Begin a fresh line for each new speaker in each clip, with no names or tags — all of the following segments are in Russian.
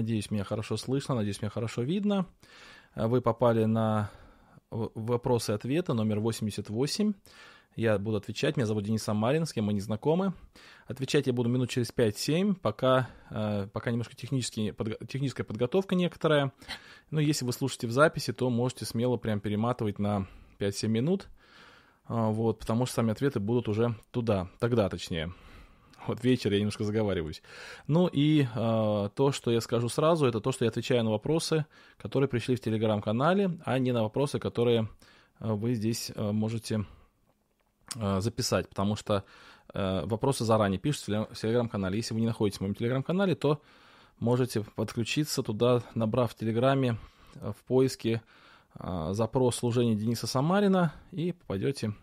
Надеюсь, меня хорошо слышно, надеюсь, меня хорошо видно. Вы попали на вопросы и ответы номер 88. Я буду отвечать. Меня зовут Денис Самарин, с кем мы не знакомы. Отвечать я буду минут через 5-7, пока, э, пока немножко технический, подго- техническая подготовка некоторая. Но если вы слушаете в записи, то можете смело прям перематывать на 5-7 минут. Э, вот, потому что сами ответы будут уже туда, тогда точнее. Вот вечер я немножко заговариваюсь. Ну и э, то, что я скажу сразу, это то, что я отвечаю на вопросы, которые пришли в телеграм-канале, а не на вопросы, которые э, вы здесь э, можете э, записать, потому что э, вопросы заранее пишутся в телеграм-канале. Если вы не находитесь в моем телеграм-канале, то можете подключиться туда, набрав в телеграме в поиске запрос служения Дениса Самарина и попадете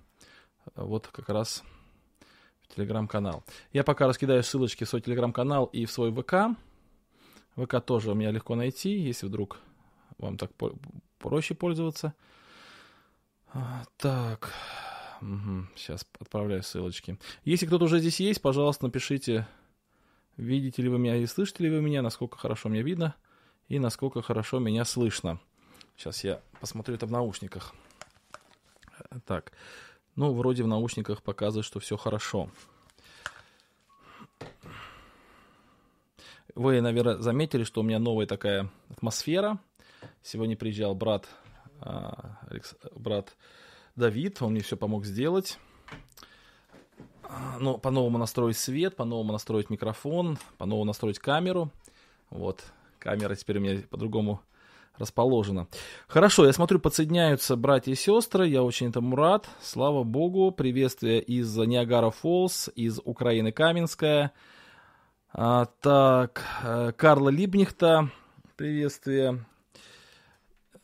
вот как раз телеграм-канал. Я пока раскидаю ссылочки в свой телеграм-канал и в свой ВК. ВК тоже у меня легко найти, если вдруг вам так проще пользоваться. А, так, угу. сейчас отправляю ссылочки. Если кто-то уже здесь есть, пожалуйста, напишите, видите ли вы меня и слышите ли вы меня, насколько хорошо меня видно и насколько хорошо меня слышно. Сейчас я посмотрю это в наушниках. Так, ну, вроде в наушниках показывает, что все хорошо. Вы, наверное, заметили, что у меня новая такая атмосфера. Сегодня приезжал брат, а, Алекс, брат Давид, он мне все помог сделать. Ну, по-новому настроить свет, по-новому настроить микрофон, по-новому настроить камеру. Вот, камера теперь у меня по-другому расположено. Хорошо, я смотрю, подсоединяются братья и сестры, я очень этому рад, слава богу. Приветствие из Ниагара Фолс, из Украины Каменская. А, так, э, Карла Либнихта, приветствие.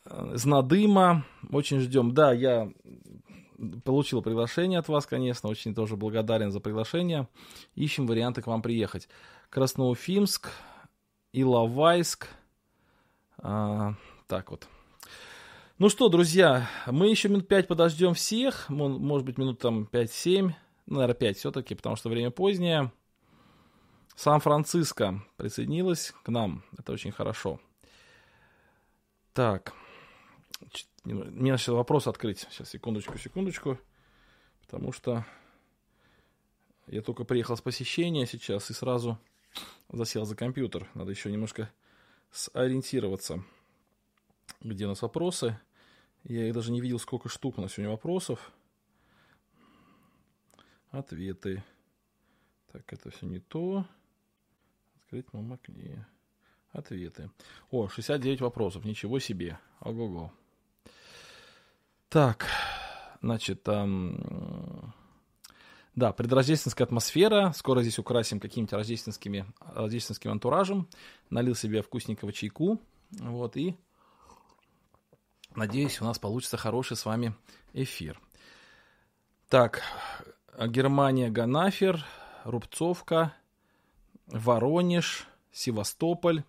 Знадыма, очень ждем. Да, я получил приглашение от вас, конечно, очень тоже благодарен за приглашение. Ищем варианты к вам приехать. Красноуфимск, Иловайск, а, так вот. Ну что, друзья, мы еще минут 5 подождем всех. Может быть, минут там 5-7. Ну, наверное, 5 все-таки, потому что время позднее. Сан-Франциско присоединилась к нам. Это очень хорошо. Так. Мне надо сейчас вопрос открыть. Сейчас, секундочку, секундочку. Потому что я только приехал с посещения сейчас и сразу засел за компьютер. Надо еще немножко сориентироваться, где у нас вопросы. Я их даже не видел, сколько штук у нас сегодня вопросов. Ответы. Так, это все не то. Открыть в окне. Ответы. О, 69 вопросов. Ничего себе. Ого-го. Так, значит, там... Да, предрождественская атмосфера. Скоро здесь украсим каким-то рождественскими, рождественским антуражем. Налил себе вкусненького чайку. Вот, и надеюсь, у нас получится хороший с вами эфир. Так, Германия, Ганафер, Рубцовка, Воронеж, Севастополь.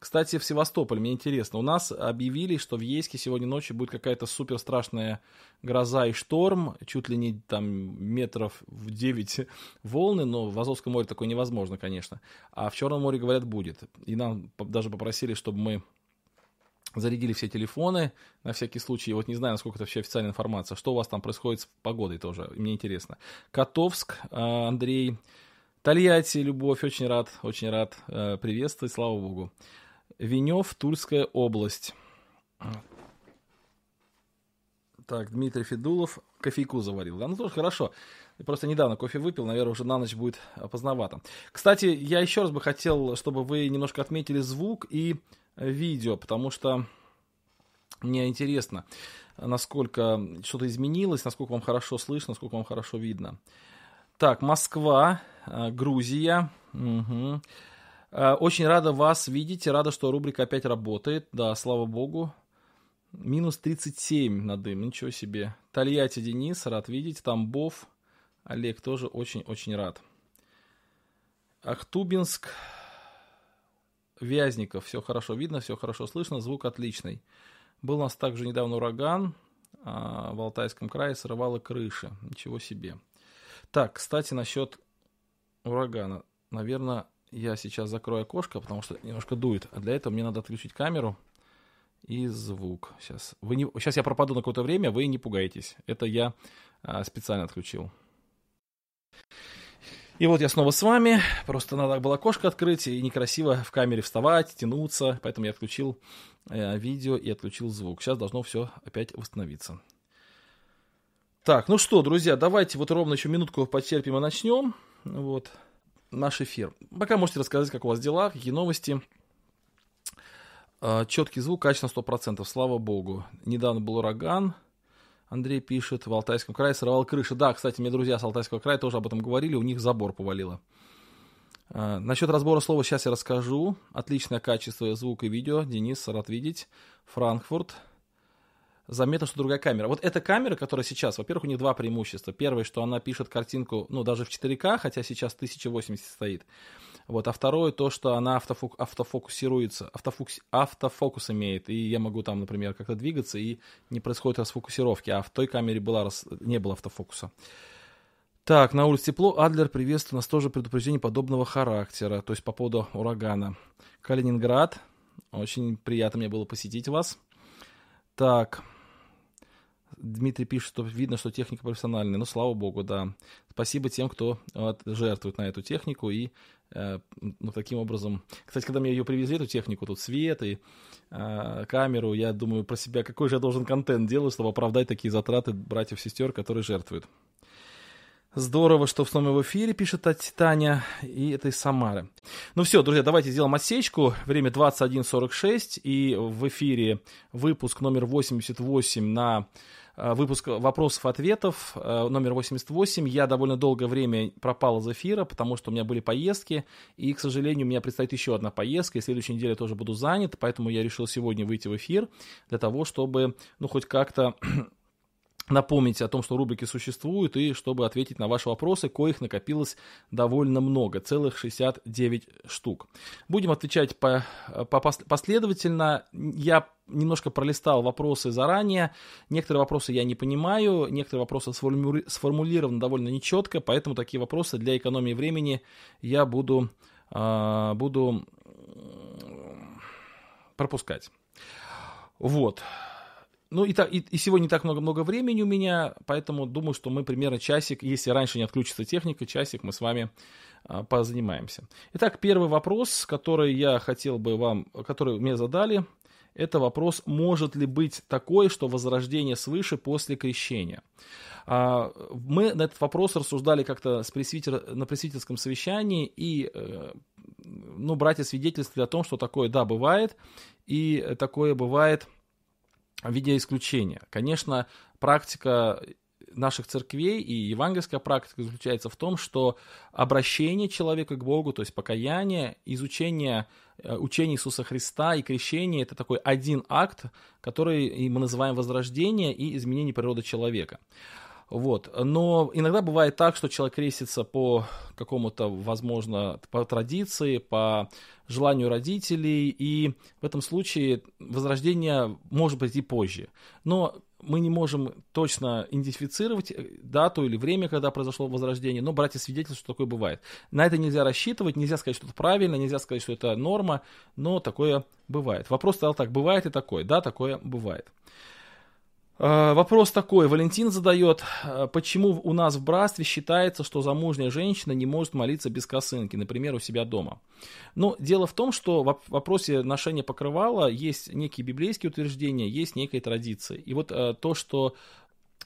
Кстати, в Севастополь, мне интересно, у нас объявили, что в Ейске сегодня ночью будет какая-то супер страшная гроза и шторм, чуть ли не там метров в 9 волны, но в Азовском море такое невозможно, конечно. А в Черном море, говорят, будет. И нам даже попросили, чтобы мы зарядили все телефоны на всякий случай. Вот не знаю, насколько это вообще официальная информация. Что у вас там происходит с погодой тоже, мне интересно. Котовск, а, Андрей, Тольятти, Любовь, очень рад, очень рад э, приветствовать, слава богу. Венев, Тульская область. Так, Дмитрий Федулов кофейку заварил. Да, ну тоже хорошо. Я просто недавно кофе выпил, наверное, уже на ночь будет поздновато. Кстати, я еще раз бы хотел, чтобы вы немножко отметили звук и видео, потому что мне интересно, насколько что-то изменилось, насколько вам хорошо слышно, насколько вам хорошо видно. Так, Москва, э, Грузия. Угу. Очень рада вас видеть, рада, что рубрика опять работает. Да, слава богу. Минус 37 на дым, ничего себе. Тольятти Денис, рад видеть. Тамбов, Олег тоже очень-очень рад. Ахтубинск, Вязников, все хорошо видно, все хорошо слышно, звук отличный. Был у нас также недавно ураган а, в Алтайском крае, срывало крыши. Ничего себе. Так, кстати, насчет урагана. Наверное, я сейчас закрою окошко, потому что немножко дует. А для этого мне надо отключить камеру и звук. Сейчас, вы не, сейчас я пропаду на какое-то время, вы не пугайтесь. Это я а, специально отключил. И вот я снова с вами. Просто надо было окошко открыть и некрасиво в камере вставать, тянуться. Поэтому я отключил э, видео и отключил звук. Сейчас должно все опять восстановиться. Так, ну что, друзья, давайте вот ровно еще минутку потерпим и начнем. Вот наш эфир. Пока можете рассказать, как у вас дела, какие новости. А, четкий звук, качество 100%, слава богу. Недавно был ураган, Андрей пишет, в Алтайском крае сорвал крыши. Да, кстати, мне друзья с Алтайского края тоже об этом говорили, у них забор повалило. А, насчет разбора слова сейчас я расскажу. Отличное качество звука и видео. Денис, рад видеть. Франкфурт. Заметно, что другая камера. Вот эта камера, которая сейчас, во-первых, у них два преимущества. Первое, что она пишет картинку, ну, даже в 4К, хотя сейчас 1080 стоит. Вот, а второе то, что она автофок, автофокусируется, автофокус, автофокус имеет, и я могу там, например, как-то двигаться, и не происходит расфокусировки, а в той камере была, не было автофокуса. Так, на улице тепло. Адлер приветствует нас тоже предупреждение подобного характера, то есть по поводу урагана. Калининград. Очень приятно мне было посетить вас. Так, Дмитрий пишет, что видно, что техника профессиональная. Ну, слава богу, да. Спасибо тем, кто вот, жертвует на эту технику и э, ну, таким образом... Кстати, когда мне ее привезли, эту технику, тут свет и э, камеру, я думаю про себя, какой же я должен контент делать, чтобы оправдать такие затраты братьев-сестер, которые жертвуют. Здорово, что с нами в эфире, пишет Таня, и это из Самары. Ну все, друзья, давайте сделаем отсечку. Время 21.46, и в эфире выпуск номер 88 на Э, выпуск вопросов-ответов э, номер 88. Я довольно долгое время пропал из эфира, потому что у меня были поездки, и, к сожалению, у меня предстоит еще одна поездка, и следующей неделе я тоже буду занят, поэтому я решил сегодня выйти в эфир для того, чтобы, ну, хоть как-то напомнить о том, что рубрики существуют, и чтобы ответить на ваши вопросы, коих накопилось довольно много, целых 69 штук. Будем отвечать по, по последовательно. Я немножко пролистал вопросы заранее. Некоторые вопросы я не понимаю, некоторые вопросы сформули, сформулированы довольно нечетко, поэтому такие вопросы для экономии времени я буду, э, буду пропускать. Вот. Ну и, так, и, и сегодня не так много-много времени у меня, поэтому думаю, что мы примерно часик, если раньше не отключится техника, часик мы с вами а, позанимаемся. Итак, первый вопрос, который я хотел бы вам, который мне задали, это вопрос, может ли быть такое, что возрождение свыше после крещения. А, мы на этот вопрос рассуждали как-то с пресвитер, на пресвитерском совещании, и э, ну, братья свидетельствовали о том, что такое, да, бывает, и такое бывает – в виде исключения. Конечно, практика наших церквей и евангельская практика заключается в том, что обращение человека к Богу, то есть покаяние, изучение э, учения Иисуса Христа и крещение – это такой один акт, который мы называем возрождение и изменение природы человека. Вот. Но иногда бывает так, что человек крестится по какому-то, возможно, по традиции, по желанию родителей, и в этом случае возрождение может прийти позже. Но мы не можем точно идентифицировать э, дату или время, когда произошло возрождение, но братья свидетельствуют, что такое бывает. На это нельзя рассчитывать, нельзя сказать, что это правильно, нельзя сказать, что это норма, но такое бывает. Вопрос стал так, бывает и такое? Да, такое бывает. Э, вопрос такой, Валентин задает, э, почему у нас в братстве считается, что замужняя женщина не может молиться без косынки, например, у себя дома? Ну, дело в том, что в вопросе ношения покрывала есть некие библейские утверждения, есть некая традиция. И вот э, то, что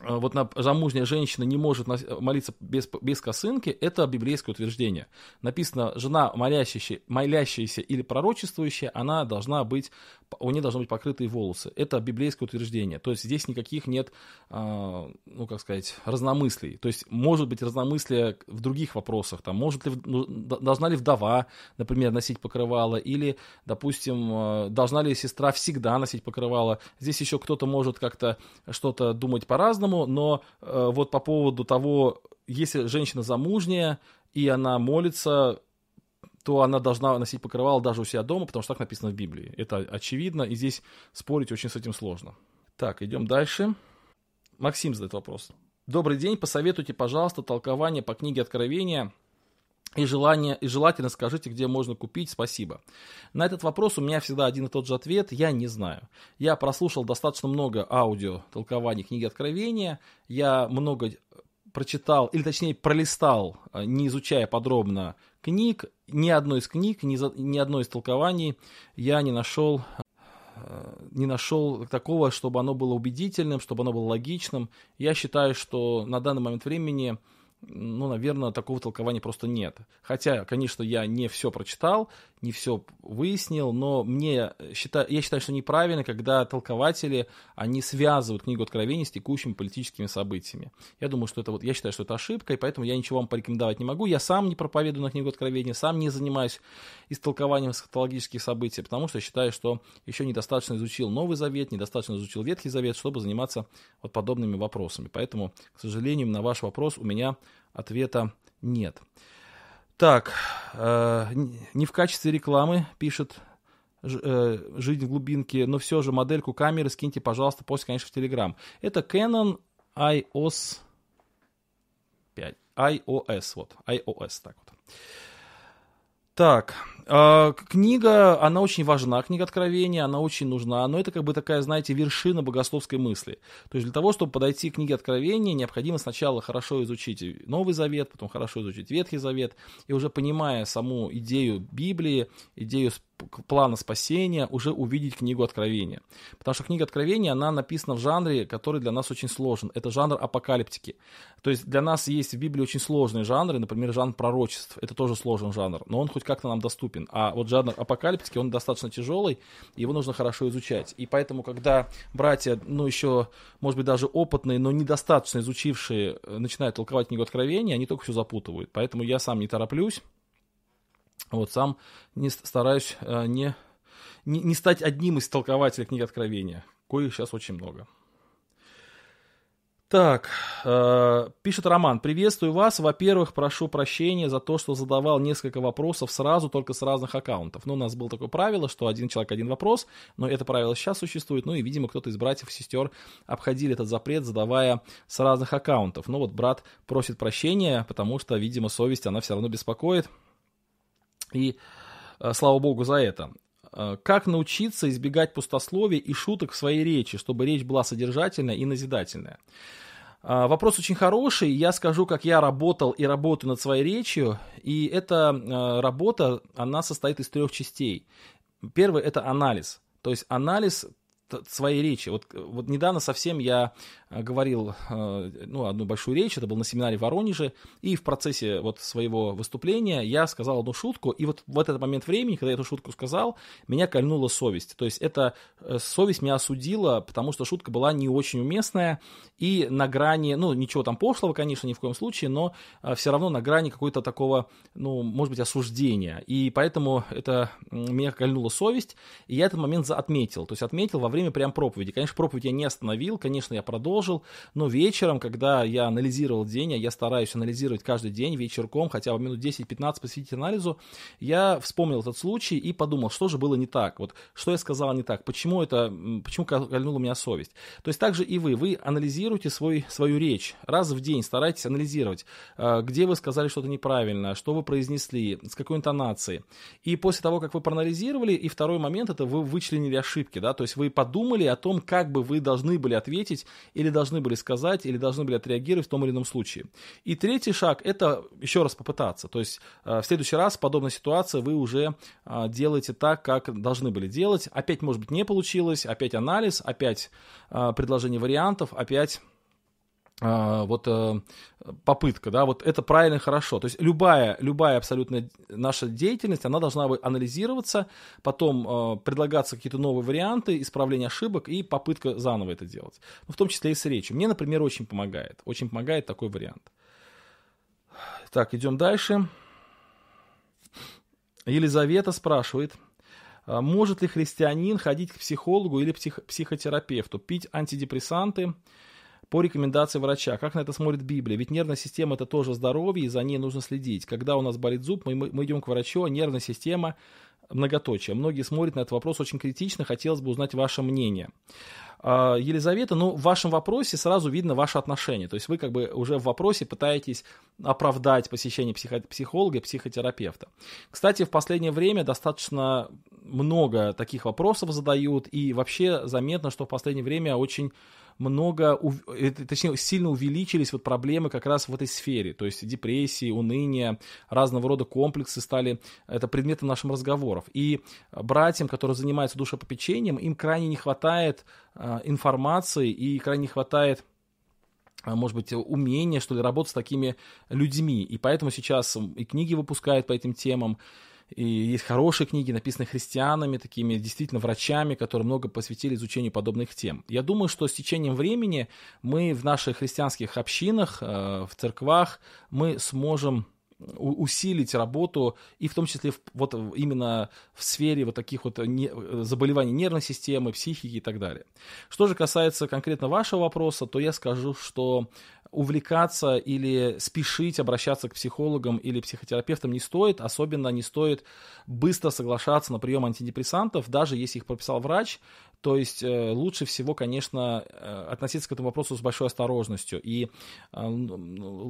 вот на, замужняя женщина не может молиться без, без косынки, это библейское утверждение. Написано, жена молящаяся, молящаяся или пророчествующая, она должна быть, у нее должны быть покрытые волосы. Это библейское утверждение. То есть здесь никаких нет, э, ну как сказать, разномыслий. То есть может быть разномыслие в других вопросах. Там, может ли, ну, должна ли вдова, например, носить покрывало, или, допустим, э, должна ли сестра всегда носить покрывало. Здесь еще кто-то может как-то что-то думать по-разному, по-разному, но э, вот по поводу того, если женщина замужняя и она молится, то она должна носить покрывало даже у себя дома, потому что так написано в Библии. Это очевидно, и здесь спорить очень с этим сложно. Так, идем дальше. Максим задает вопрос. Добрый день, посоветуйте, пожалуйста, толкование по книге Откровения И, желание, и желательно скажите, где можно купить, спасибо. На этот вопрос у меня всегда один и тот же ответ, я не знаю. Я прослушал достаточно много аудио толкований книги Откровения, я много прочитал, или точнее пролистал, э, не изучая подробно книг, ни одной из книг, ни, за, ни одной из толкований я не нашел э, не нашел такого, чтобы оно было убедительным, чтобы оно было логичным. Я считаю, что на данный момент времени ну, наверное, такого толкования просто нет. Хотя, конечно, я не все прочитал, не все выяснил, но мне считаю, я считаю, что неправильно, когда толкователи, они связывают книгу Откровений с текущими политическими событиями. Я думаю, что это вот, я считаю, что это ошибка, и поэтому я ничего вам порекомендовать не могу. Я сам не проповедую на книгу Откровения, сам не занимаюсь истолкованием эсхатологических событий, потому что считаю, что еще недостаточно изучил Новый Завет, недостаточно изучил Ветхий Завет, чтобы заниматься вот подобными вопросами. Поэтому, к сожалению, на ваш вопрос у меня ответа нет. Так, э, не в качестве рекламы, пишет э, «Жизнь в глубинке», но все же модельку камеры скиньте, пожалуйста, после, конечно, в Telegram. Это Canon iOS 5. iOS, вот, iOS, так вот. Так, э, книга, она очень важна, книга Откровения, она очень нужна, но это как бы такая, знаете, вершина богословской мысли. То есть для того, чтобы подойти к книге Откровения, необходимо сначала хорошо изучить Новый Завет, потом хорошо изучить Ветхий Завет, и уже понимая саму идею Библии, идею плана спасения, уже увидеть книгу Откровения. Потому что книга Откровения, она написана в жанре, который для нас очень сложен. Это жанр апокалиптики. То есть для нас есть в Библии очень сложные жанры, например, жанр пророчеств. Это тоже сложный жанр, но он хоть как-то нам доступен. А вот жанр апокалиптики, он достаточно тяжелый, его нужно хорошо изучать. И поэтому, когда братья, ну еще, может быть, даже опытные, но недостаточно изучившие, э, начинают толковать книгу Откровения, они только все запутывают. Поэтому я сам не тороплюсь, вот сам не стараюсь э, не, не, не стать одним из толкователей книги Откровения, коих сейчас очень много. Так, э, пишет Роман. Приветствую вас. Во-первых, прошу прощения за то, что задавал несколько вопросов сразу, только с разных аккаунтов. Ну, у нас было такое правило, что один человек, один вопрос, но это правило сейчас существует. Ну и, видимо, кто-то из братьев и сестер обходили этот запрет, задавая с разных аккаунтов. Ну вот брат просит прощения, потому что, видимо, совесть, она все равно беспокоит. И э, слава богу за это. Э, как научиться избегать пустословия и шуток в своей речи, чтобы речь была содержательная и назидательная? Э, вопрос очень хороший. Я скажу, как я работал и работаю над своей речью. И эта работа, она состоит из трех частей. Первый – это анализ. То есть анализ своей речи. Вот, вот недавно совсем я говорил э, ну, одну большую речь, это был на семинаре в Воронеже, и в процессе вот своего выступления я сказал одну шутку, и вот в этот момент времени, когда я эту шутку сказал, меня кольнула совесть. То есть эта э, совесть меня осудила, потому что шутка была не очень уместная, и на грани, ну, ничего там пошлого, конечно, ни в коем случае, но все равно на грани какой-то такого, ну, может быть, осуждения. И поэтому это меня кольнула совесть, и я этот момент отметил. То есть отметил во время прям проповеди. Конечно, проповедь я не остановил, конечно, я продолжил, но вечером, когда я анализировал день, а я стараюсь анализировать каждый день вечерком, хотя бы минут 10-15 посвятить анализу, я вспомнил этот случай и подумал, что же было не так, вот что я сказал не так, почему это, почему кольнула меня совесть. То есть также и вы, вы анализируете свой, свою речь раз в день, старайтесь анализировать, а, где вы сказали что-то неправильно, что вы произнесли, с какой интонацией. И после того, как вы проанализировали, и второй момент, это вы вычленили ошибки, да, то есть вы подумали о том, как бы вы должны были ответить, или должны были сказать, или должны были отреагировать в том или ином случае. И третий шаг – это еще раз попытаться. То есть э, в следующий раз в подобной ситуации вы уже э, делаете так, как должны были делать. Опять, может быть, не получилось, опять анализ, опять э, предложение вариантов, опять вот э, попытка, да, вот это правильно и хорошо. То есть любая, любая абсолютно наша деятельность, она должна анализироваться, потом э, предлагаться какие-то новые варианты, исправления ошибок и попытка заново это делать. Ну, в том числе и с речью. Мне, например, очень помогает. Очень помогает такой вариант. Так, идем дальше. Елизавета спрашивает, «А может ли христианин ходить к психологу или псих, психотерапевту, пить антидепрессанты, по рекомендации врача. Как на это смотрит Библия? Ведь нервная система это тоже здоровье, и за ней нужно следить. Когда у нас болит зуб, мы, мы идем к врачу, а нервная система многоточие. Многие смотрят на этот вопрос очень критично, хотелось бы узнать ваше мнение. А, Елизавета, ну, в вашем вопросе сразу видно ваше отношение. То есть вы как бы уже в вопросе пытаетесь оправдать посещение психо- психолога психотерапевта. Кстати, в последнее время достаточно много таких вопросов задают, и вообще заметно, что в последнее время очень много, точнее, сильно увеличились вот проблемы как раз в этой сфере, то есть депрессии, уныние, разного рода комплексы стали это предметом наших разговоров. И братьям, которые занимаются душепопечением, им крайне не хватает э, информации и крайне не хватает может быть, умения, что ли, работать с такими людьми. И поэтому сейчас и книги выпускают по этим темам, и есть хорошие книги, написанные христианами, такими действительно врачами, которые много посвятили изучению подобных тем. Я думаю, что с течением времени мы в наших христианских общинах, э, в церквах, мы сможем усилить работу, и в том числе в, вот именно в сфере вот таких вот заболеваний нервной системы, психики и так далее. Что же касается конкретно вашего вопроса, то я скажу, что увлекаться или спешить обращаться к психологам или психотерапевтам не стоит, особенно не стоит быстро соглашаться на прием антидепрессантов, даже если их прописал врач, то есть э, лучше всего, конечно, э, относиться к этому вопросу с большой осторожностью. И э,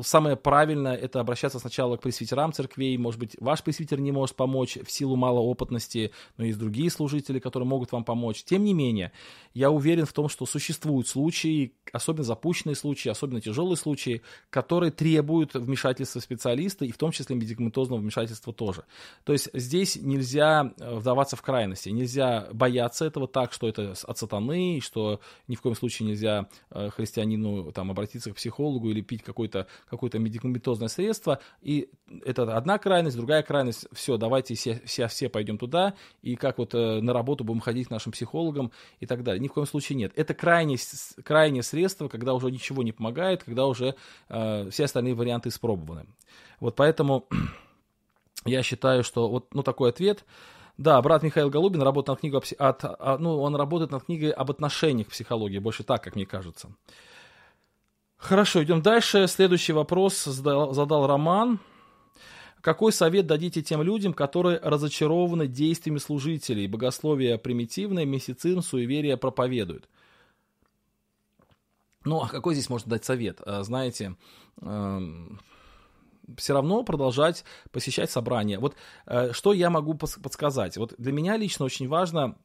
самое правильное это обращаться сначала к пресвитерам церквей. Может быть, ваш пресвитер не может помочь в силу малоопытности, но есть другие служители, которые могут вам помочь. Тем не менее, я уверен в том, что существуют случаи, особенно запущенные случаи, особенно тяжелые случаи, которые требуют вмешательства специалиста, и в том числе медикаментозного вмешательства тоже. То есть здесь нельзя вдаваться в крайности, нельзя бояться этого так, что это от сатаны, что ни в коем случае нельзя э, христианину там, обратиться к психологу или пить какое-то какое медикаментозное средство. И это одна крайность, другая крайность, все, давайте все, все, все пойдем туда, и как вот э, на работу будем ходить к нашим психологам и так далее. Ни в коем случае нет. Это крайнее, крайнее средство, когда уже ничего не помогает, когда уже э, все остальные варианты испробованы. Вот поэтому я считаю, что вот ну, такой ответ. Да, брат Михаил Голубин работает над книгой от, от, ну, он работает над книгой об отношениях в психологии, больше так, как мне кажется. Хорошо, идем дальше. Следующий вопрос задал, задал Роман. Какой совет дадите тем людям, которые разочарованы действиями служителей? Богословие примитивное, месяцин, суеверие проповедуют. Ну, а какой здесь можно дать совет? А, знаете, эм, все равно продолжать посещать собрания. Вот э, что я могу подсказать? Вот для меня лично очень важно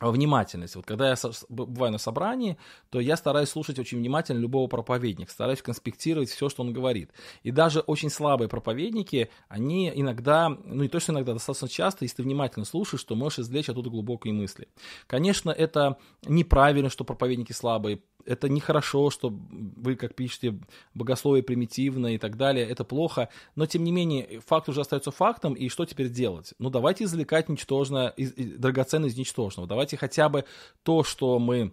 внимательность. Вот когда я бываю на собрании, то я стараюсь слушать очень внимательно любого проповедника, стараюсь конспектировать все, что он говорит. И даже очень слабые проповедники, они иногда, ну не то, что иногда, достаточно часто, если ты внимательно слушаешь, то можешь извлечь оттуда глубокие мысли. Конечно, это неправильно, что проповедники слабые, это нехорошо, что вы, как пишете, богословие примитивно и так далее, это плохо, но тем не менее факт уже остается фактом, и что теперь делать? Ну давайте извлекать ничтожное, драгоценное из ничтожного, давайте хотя бы то, что мы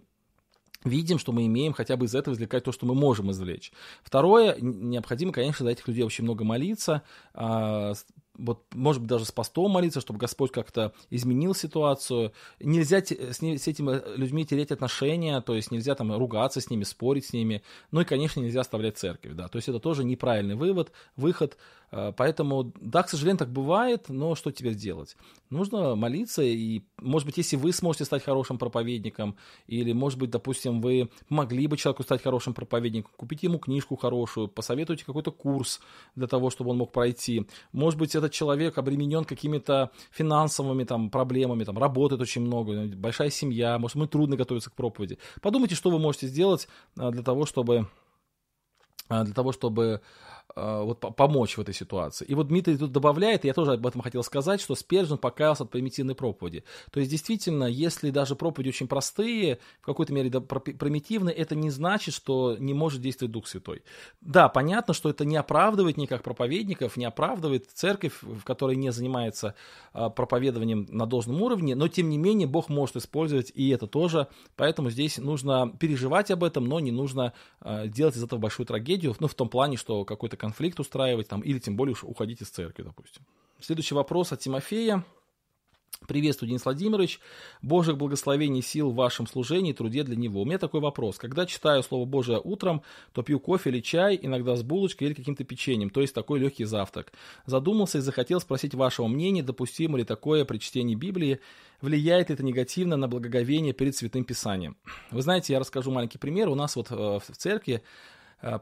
видим, что мы имеем, хотя бы из этого извлекать то, что мы можем извлечь. Второе, необходимо, конечно, за этих людей очень много молиться, а, вот, может быть, даже с постом молиться, чтобы Господь как-то изменил ситуацию. Нельзя с, не, с этими людьми терять отношения, то есть нельзя там ругаться с ними, спорить с ними. Ну и, конечно, нельзя оставлять церковь, да. То есть это тоже неправильный вывод, выход. Э, поэтому, да, к сожалению, так бывает, но что теперь делать? Нужно молиться, и, может быть, если вы сможете стать хорошим проповедником, или, может быть, допустим, вы могли бы человеку стать хорошим проповедником, купите ему книжку хорошую, посоветуйте какой-то курс для того, чтобы он мог пройти. Может быть, этот человек обременен какими-то финансовыми там, проблемами, там, работает очень много, большая семья, может, ему трудно готовиться к проповеди. Подумайте, что вы можете сделать э, для того, чтобы э, для того, чтобы вот, помочь в этой ситуации. И вот Дмитрий тут добавляет, и я тоже об этом хотел сказать, что Спержин покаялся от примитивной проповеди. То есть, действительно, если даже проповеди очень простые, в какой-то мере примитивные, это не значит, что не может действовать Дух Святой. Да, понятно, что это не оправдывает никак проповедников, не оправдывает церковь, в которой не занимается э, проповедованием на должном уровне, но тем не менее Бог может использовать и это тоже, поэтому здесь нужно переживать об этом, но не нужно э, делать из этого большую трагедию, ну, в том плане, что какой-то конфликт устраивать, там, или тем более уж уходить из церкви, допустим. Следующий вопрос от Тимофея. Приветствую, Денис Владимирович. Божьих благословений сил в вашем служении и труде для него. У меня такой вопрос. Когда читаю Слово Божие утром, то пью кофе или чай, иногда с булочкой или каким-то печеньем, то есть такой легкий завтрак. Задумался и захотел спросить вашего мнения, допустимо ли такое при чтении Библии, влияет это негативно на благоговение перед Святым Писанием. Вы знаете, я расскажу маленький пример. У нас вот э, в церкви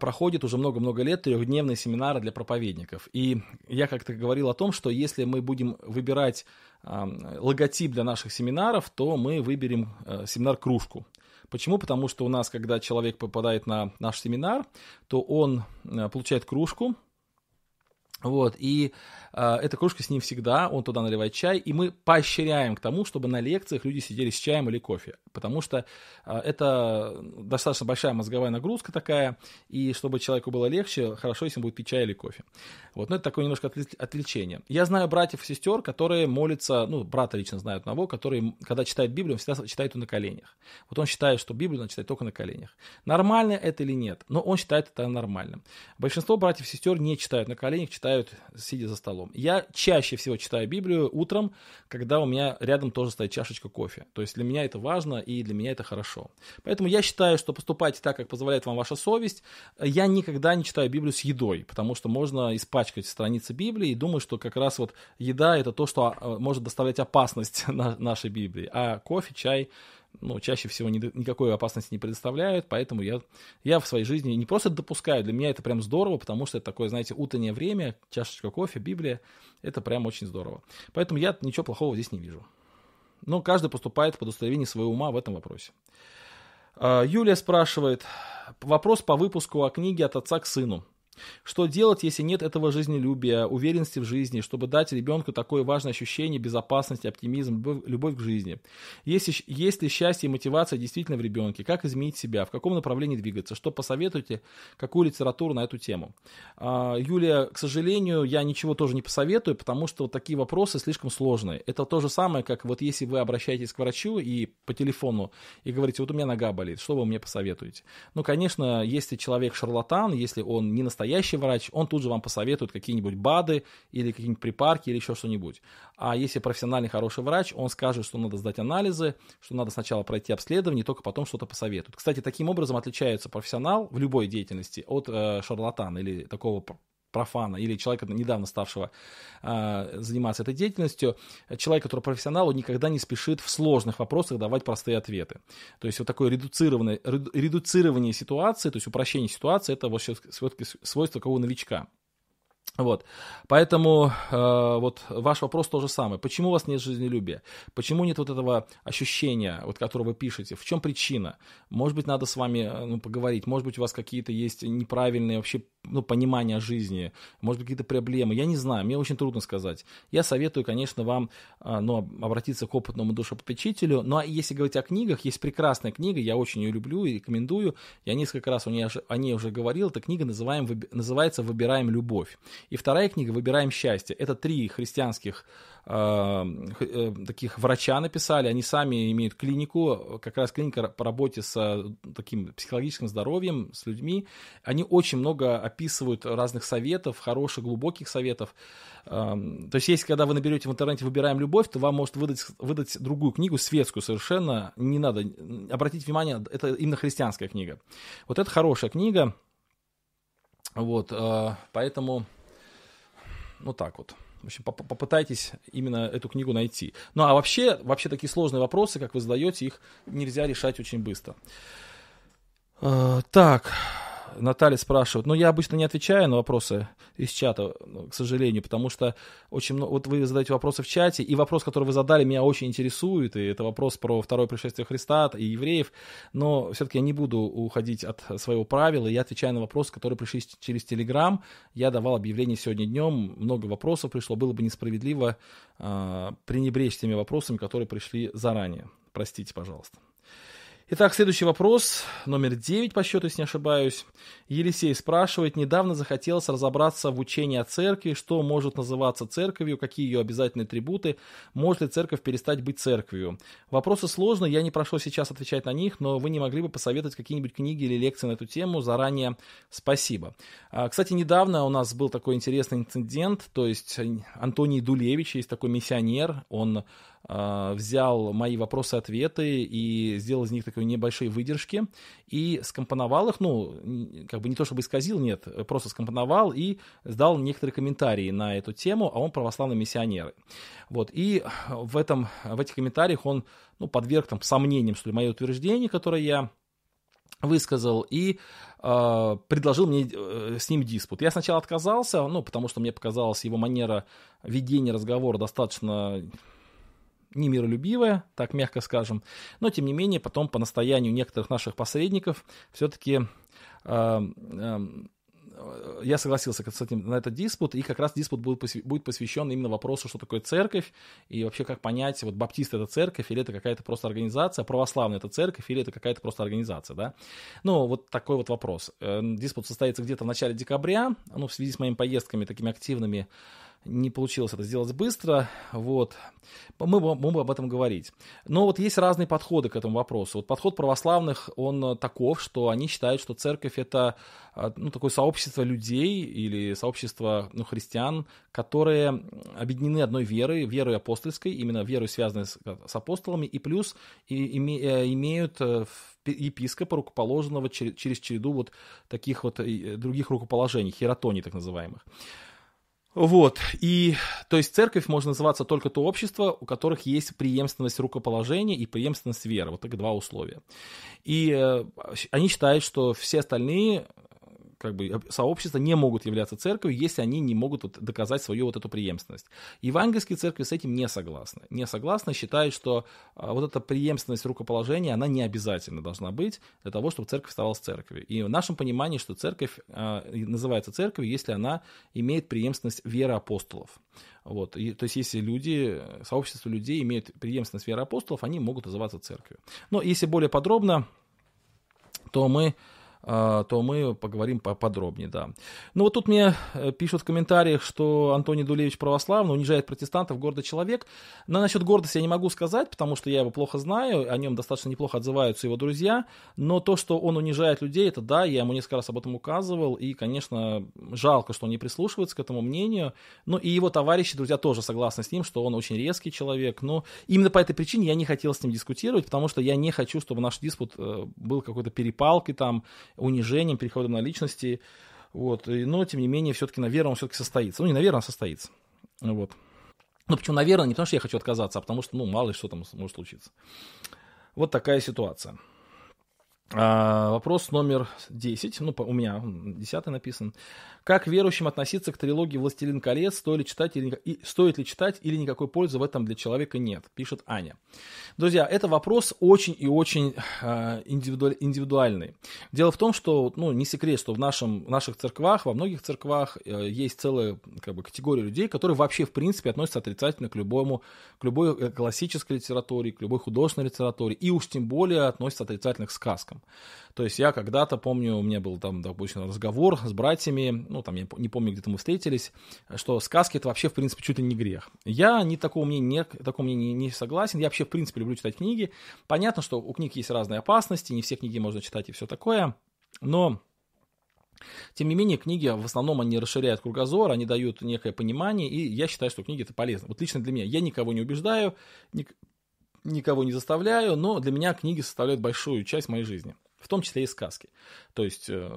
проходит уже много-много лет трехдневные семинары для проповедников. И я как-то говорил о том, что если мы будем выбирать логотип для наших семинаров, то мы выберем э, семинар-кружку. Почему? Потому что у нас, когда человек попадает на наш семинар, то он э, получает кружку, вот, и э, эта кружка с ним всегда, он туда наливает чай, и мы поощряем к тому, чтобы на лекциях люди сидели с чаем или кофе, потому что э, это достаточно большая мозговая нагрузка такая, и чтобы человеку было легче, хорошо, если он будет пить чай или кофе. Вот, но это такое немножко отвлечение. Я знаю братьев и сестер, которые молятся, ну, брата лично знаю одного, который, когда читает Библию, он всегда читает ее на коленях. Вот он считает, что Библию надо читать только на коленях. Нормально это или нет? Но он считает это нормальным. Большинство братьев и сестер не читают на коленях, читают читают, сидя за столом. Я чаще всего читаю Библию утром, когда у меня рядом тоже стоит чашечка кофе. То есть для меня это важно и для меня это хорошо. Поэтому я считаю, что поступайте так, как позволяет вам ваша совесть. Я никогда не читаю Библию с едой, потому что можно испачкать страницы Библии и думаю, что как раз вот еда это то, что а, может доставлять опасность нашей Библии. А кофе, чай ну, чаще всего ни, никакой опасности не предоставляют, поэтому я, я в своей жизни не просто допускаю, для меня это прям здорово, потому что это такое, знаете, утреннее время, чашечка кофе, Библия, это прям очень здорово. Поэтому я ничего плохого здесь не вижу. Но каждый поступает под удостоверение своего ума в этом вопросе. А, Юлия спрашивает, вопрос по выпуску о книге «От отца к сыну». Что делать, если нет этого жизнелюбия, уверенности в жизни, чтобы дать ребенку такое важное ощущение безопасности, оптимизм, любовь, к жизни? Есть, есть ли счастье и мотивация действительно в ребенке? Как изменить себя? В каком направлении двигаться? Что посоветуете? Какую литературу на эту тему? А, Юлия, к сожалению, я ничего тоже не посоветую, потому что вот такие вопросы слишком сложные. Это то же самое, как вот если вы обращаетесь к врачу и по телефону и говорите, вот у меня нога болит, что вы мне посоветуете? Ну, конечно, если человек шарлатан, если он не настоящий настоящий врач, он тут же вам посоветует какие-нибудь БАДы или какие-нибудь припарки или еще что-нибудь. А если профессиональный хороший врач, он скажет, что надо сдать анализы, что надо сначала пройти обследование, только потом что-то посоветует. Кстати, таким образом отличается профессионал в любой деятельности от э, шарлатана или такого профана или человека, недавно ставшего э, заниматься этой деятельностью, человек, который профессионал, он никогда не спешит в сложных вопросах давать простые ответы. То есть вот такое редуцирование, редуцирование ситуации, то есть упрощение ситуации, это вот свойство какого новичка. Вот. Поэтому э, вот ваш вопрос то же самое. Почему у вас нет жизнелюбия? Почему нет вот этого ощущения, вот, которое вы пишете? В чем причина? Может быть, надо с вами ну, поговорить. Может быть, у вас какие-то есть неправильные вообще ну, понимания жизни. Может быть, какие-то проблемы. Я не знаю. Мне очень трудно сказать. Я советую, конечно, вам э, ну, обратиться к опытному душепопечителю. Ну, а если говорить о книгах, есть прекрасная книга, я очень ее люблю и рекомендую. Я несколько раз о ней, уже говорил. Эта книга называем, называется «Выбираем любовь». И вторая книга «Выбираем счастье». Это три христианских э, э, таких врача написали. Они сами имеют клинику, как раз клиника по работе с таким психологическим здоровьем, с людьми. Они очень много описывают разных советов, хороших, глубоких советов. Э, то есть, если когда вы наберете в интернете «Выбираем любовь», то вам может выдать, выдать другую книгу, светскую совершенно. Не надо. Обратите внимание, это именно христианская книга. Вот это хорошая книга. Вот, э, поэтому ну так вот. В общем, попытайтесь именно эту книгу найти. Ну а вообще, вообще такие сложные вопросы, как вы задаете, их нельзя решать очень быстро. Э, так, Наталья спрашивает, ну я обычно не отвечаю на вопросы из чата, ну, к сожалению, потому что очень много, вот вы задаете вопросы в чате, и вопрос, который вы задали, меня очень интересует, и это вопрос про второе пришествие Христа и евреев, но все-таки я не буду уходить от своего правила, я отвечаю на вопросы, которые пришли через Телеграм, я давал объявление сегодня днем, много вопросов пришло, было бы несправедливо э, пренебречь теми вопросами, которые пришли заранее. Простите, пожалуйста. Итак, следующий вопрос, номер 9 по счету, если не ошибаюсь. Елисей спрашивает, недавно захотелось разобраться в учении о церкви, что может называться церковью, какие ее обязательные атрибуты, может ли церковь перестать быть церковью. Вопросы сложные, я не прошу сейчас отвечать на них, но вы не могли бы посоветовать какие-нибудь книги или лекции на эту тему, заранее спасибо. А, кстати, недавно у нас был такой интересный инцидент, то есть Антоний Дулевич, есть такой миссионер, он взял мои вопросы-ответы и сделал из них такие небольшие выдержки и скомпоновал их, ну, как бы не то чтобы исказил, нет, просто скомпоновал и сдал некоторые комментарии на эту тему, а он православный миссионер. Вот, и в, этом, в этих комментариях он ну, подверг там, сомнениям, что ли, мое утверждение, которое я высказал и э, предложил мне э, с ним диспут. Я сначала отказался, ну, потому что мне показалась его манера ведения разговора достаточно немиролюбивая, так мягко скажем. Но, тем не менее, потом по настоянию некоторых наших посредников все-таки э, э, я согласился с этим на этот диспут, и как раз диспут будет, будет посвящен именно вопросу, что такое церковь, и вообще как понять, вот баптист это церковь, или это какая-то просто организация, православная это церковь, или это какая-то просто организация, да. Ну, вот такой вот вопрос. Э, диспут состоится где-то в начале декабря, ну, в связи с моими поездками такими активными, не получилось это сделать быстро, вот, мы, мы будем об этом говорить. Но вот есть разные подходы к этому вопросу. Вот подход православных, он таков, что они считают, что церковь это а, ну, такое сообщество людей или сообщество ну, христиан, которые объединены одной верой, верой апостольской, именно верой, связанной с, с апостолами, и плюс и, име, э, имеют э, епископа, рукоположенного через, через череду вот таких вот других рукоположений, хератоний так называемых. Вот, и, то есть церковь может называться только то общество, у которых есть преемственность рукоположения и преемственность веры, вот так два условия. И э, они считают, что все остальные как бы сообщества не могут являться церковью, если они не могут вот доказать свою вот эту преемственность. Евангельские церкви с этим не согласны. Не согласны, считают, что а, вот эта преемственность рукоположения, она не обязательно должна быть для того, чтобы церковь оставалась церковью. И в нашем понимании, что церковь а, называется церковью, если она имеет преемственность веры апостолов. Вот. И, то есть, если люди, сообщество людей имеет преемственность веры апостолов, они могут называться церковью. Но если более подробно, то мы то мы поговорим поподробнее, да. Ну вот тут мне э, пишут в комментариях, что Антоний Дулевич православный, унижает протестантов, гордый человек. Но насчет гордости я не могу сказать, потому что я его плохо знаю, о нем достаточно неплохо отзываются его друзья, но то, что он унижает людей, это да, я ему несколько раз об этом указывал, и, конечно, жалко, что он не прислушивается к этому мнению, ну и его товарищи, друзья, тоже согласны с ним, что он очень резкий человек, но именно по этой причине я не хотел с ним дискутировать, потому что я не хочу, чтобы наш диспут э, был какой-то перепалкой там, унижением, переходом на личности. Вот. Но, тем не менее, все-таки, наверное, он все-таки состоится. Ну, не наверное, а состоится. Вот. Ну, почему, наверное, не потому что я хочу отказаться, а потому что, ну, мало ли что там может случиться. Вот такая ситуация. А, вопрос номер 10, ну, у меня 10 написан. Как верующим относиться к трилогии «Властелин колец»? Стоит ли читать или, и, стоит ли читать или никакой пользы в этом для человека нет? Пишет Аня. Друзья, это вопрос очень и очень э, индивиду, индивидуальный. Дело в том, что, ну, не секрет, что в, нашем, в наших церквах, во многих церквах э, есть целая как бы, категория людей, которые вообще, в принципе, относятся отрицательно к любому, к любой э, классической литературе, к любой художественной литературе, и уж тем более относятся отрицательно к сказкам. То есть я когда-то, помню, у меня был там, допустим, разговор с братьями, ну, там, я не помню, где-то мы встретились, что сказки это вообще, в принципе, чуть ли не грех. Я не такого мнения, не, такого мнения не, не согласен. Я вообще, в принципе, люблю читать книги. Понятно, что у книг есть разные опасности, не все книги можно читать и все такое, но тем не менее, книги в основном они расширяют кругозор, они дают некое понимание, и я считаю, что книги это полезно. Вот лично для меня я никого не убеждаю, никого не заставляю, но для меня книги составляют большую часть моей жизни в том числе и сказки. То есть э,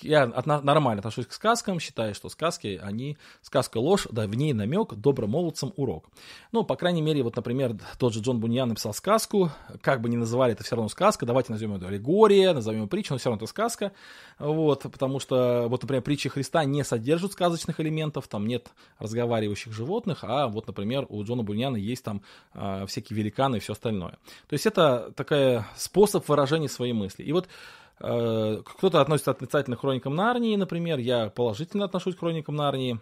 я нормально отношусь к сказкам, считаю, что сказки, они, сказка ложь, да, в ней намек, добрым молодцам урок. Ну, по крайней мере, вот, например, тот же Джон Буньян написал сказку, как бы ни называли, это все равно сказка, давайте назовем это аллегория, назовем ее притчу, но все равно это сказка, вот, потому что, вот, например, притчи Христа не содержат сказочных элементов, там нет разговаривающих животных, а вот, например, у Джона Буньяна есть там э, всякие великаны и все остальное. То есть это такой способ выражения своей мысли. И вот Э, кто-то относится отрицательно к хроникам Нарнии, например. Я положительно отношусь к хроникам Нарнии.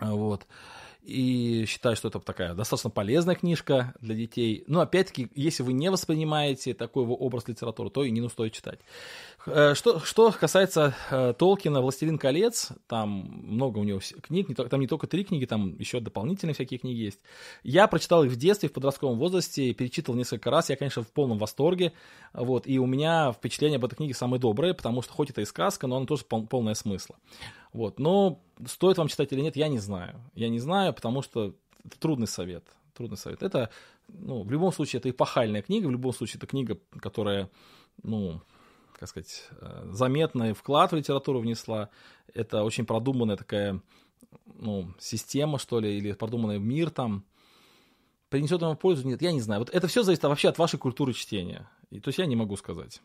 Вот и считаю, что это такая достаточно полезная книжка для детей. Но опять-таки, если вы не воспринимаете такой образ литературы, то и не стоит читать. Э, что, что касается э, Толкина «Властелин колец», там много у него книг, там не только три книги, там еще дополнительные всякие книги есть. Я прочитал их в детстве, в подростковом возрасте, перечитывал несколько раз, я, конечно, в полном восторге, вот, и у меня впечатление об этой книге самое доброе, потому что хоть это и сказка, но она тоже пол, полная смысла. Вот, но стоит вам читать или нет, я не знаю. Я не знаю, потому что это трудный совет. Трудный совет. Это, ну, в любом случае, это эпохальная книга, в любом случае, это книга, которая, ну, как сказать, э, заметный вклад в литературу внесла. Это очень продуманная такая, ну, система, что ли, или продуманный мир там. Принесет ему пользу? Нет, я не знаю. Вот это все зависит вообще от вашей культуры чтения. И, то есть я не могу сказать.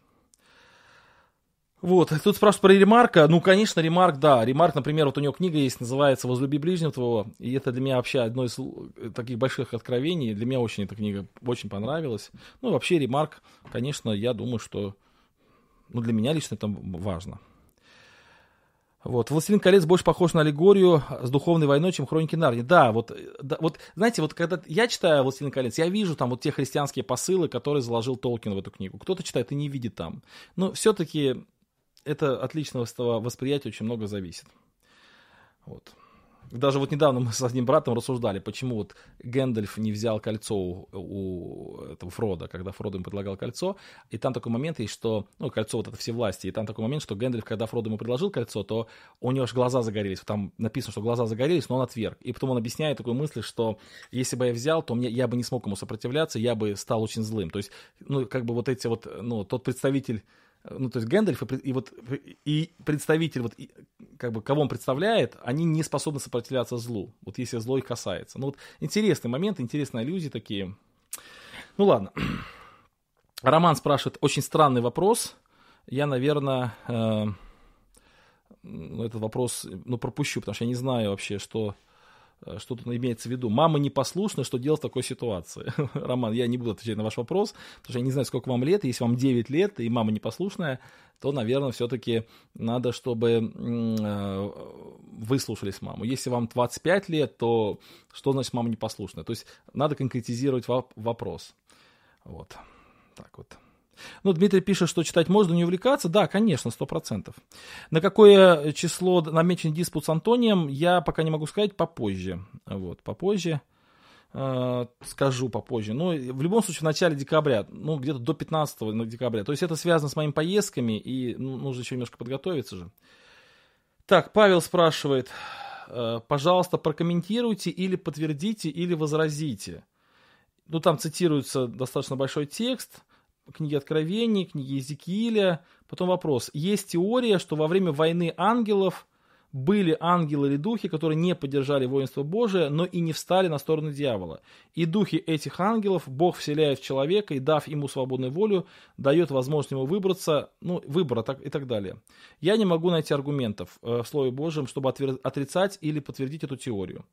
Вот, тут спрашивают про Ремарка. Ну, конечно, Ремарк, да. Ремарк, например, вот у него книга есть, называется «Возлюби ближнего твоего». И это для меня вообще одно из э, таких больших откровений. Для меня очень эта книга очень понравилась. Ну, вообще, Ремарк, конечно, я думаю, что ну, для меня лично это важно. Вот. «Властелин колец» больше похож на аллегорию с духовной войной, чем «Хроники Нарнии». Да, вот, да, вот, знаете, вот когда я читаю «Властелин колец», я вижу там вот те христианские посылы, которые заложил Толкин в эту книгу. Кто-то читает и не видит там. Но все-таки это от личного восприятия очень много зависит. Вот. Даже вот недавно мы с одним братом рассуждали, почему вот Гэндальф не взял кольцо у, у этого Фрода, когда Фродо ему предлагал кольцо. И там такой момент есть, что, ну, кольцо вот это все власти. И там такой момент, что Гэндальф, когда Фродо ему предложил кольцо, то у него аж глаза загорелись. Там написано, что глаза загорелись, но он отверг. И потом он объясняет такую мысль, что если бы я взял, то мне, я бы не смог ему сопротивляться, я бы стал очень злым. То есть, ну, как бы вот эти вот, ну, тот представитель ну, то есть Гэндальф и, и, вот, и представитель, вот, и, как бы, кого он представляет, они не способны сопротивляться злу, вот если зло их касается. Ну, вот интересный момент, интересные аллюзии такие. Ну, ладно. Роман спрашивает очень странный вопрос. Я, наверное, э, этот вопрос, ну, пропущу, потому что я не знаю вообще, что что тут имеется в виду. Мама непослушна, что делать в такой ситуации? Роман, я не буду отвечать на ваш вопрос, потому что я не знаю, сколько вам лет. Если вам 9 лет и мама непослушная, то, наверное, все-таки надо, чтобы э, выслушались маму. Если вам 25 лет, то что значит мама непослушная? То есть надо конкретизировать вопрос. Вот. Так вот. Ну, Дмитрий пишет, что читать можно, не увлекаться. Да, конечно, сто процентов. На какое число намечен диспут с Антонием, я пока не могу сказать, попозже. Вот, попозже. Э, скажу попозже. Но ну, в любом случае в начале декабря, ну, где-то до 15 декабря. То есть это связано с моими поездками, и ну, нужно еще немножко подготовиться же. Так, Павел спрашивает, э, пожалуйста, прокомментируйте или подтвердите, или возразите. Ну, там цитируется достаточно большой текст – книги Откровений, книги Иезекииля. Потом вопрос. Есть теория, что во время войны ангелов были ангелы или духи, которые не поддержали воинство Божие, но и не встали на сторону дьявола. И духи этих ангелов Бог вселяет в человека и, дав ему свободную волю, дает возможность ему выбраться, ну, выбора так, и так далее. Я не могу найти аргументов э, в Слове Божьем, чтобы отрицать или подтвердить эту теорию.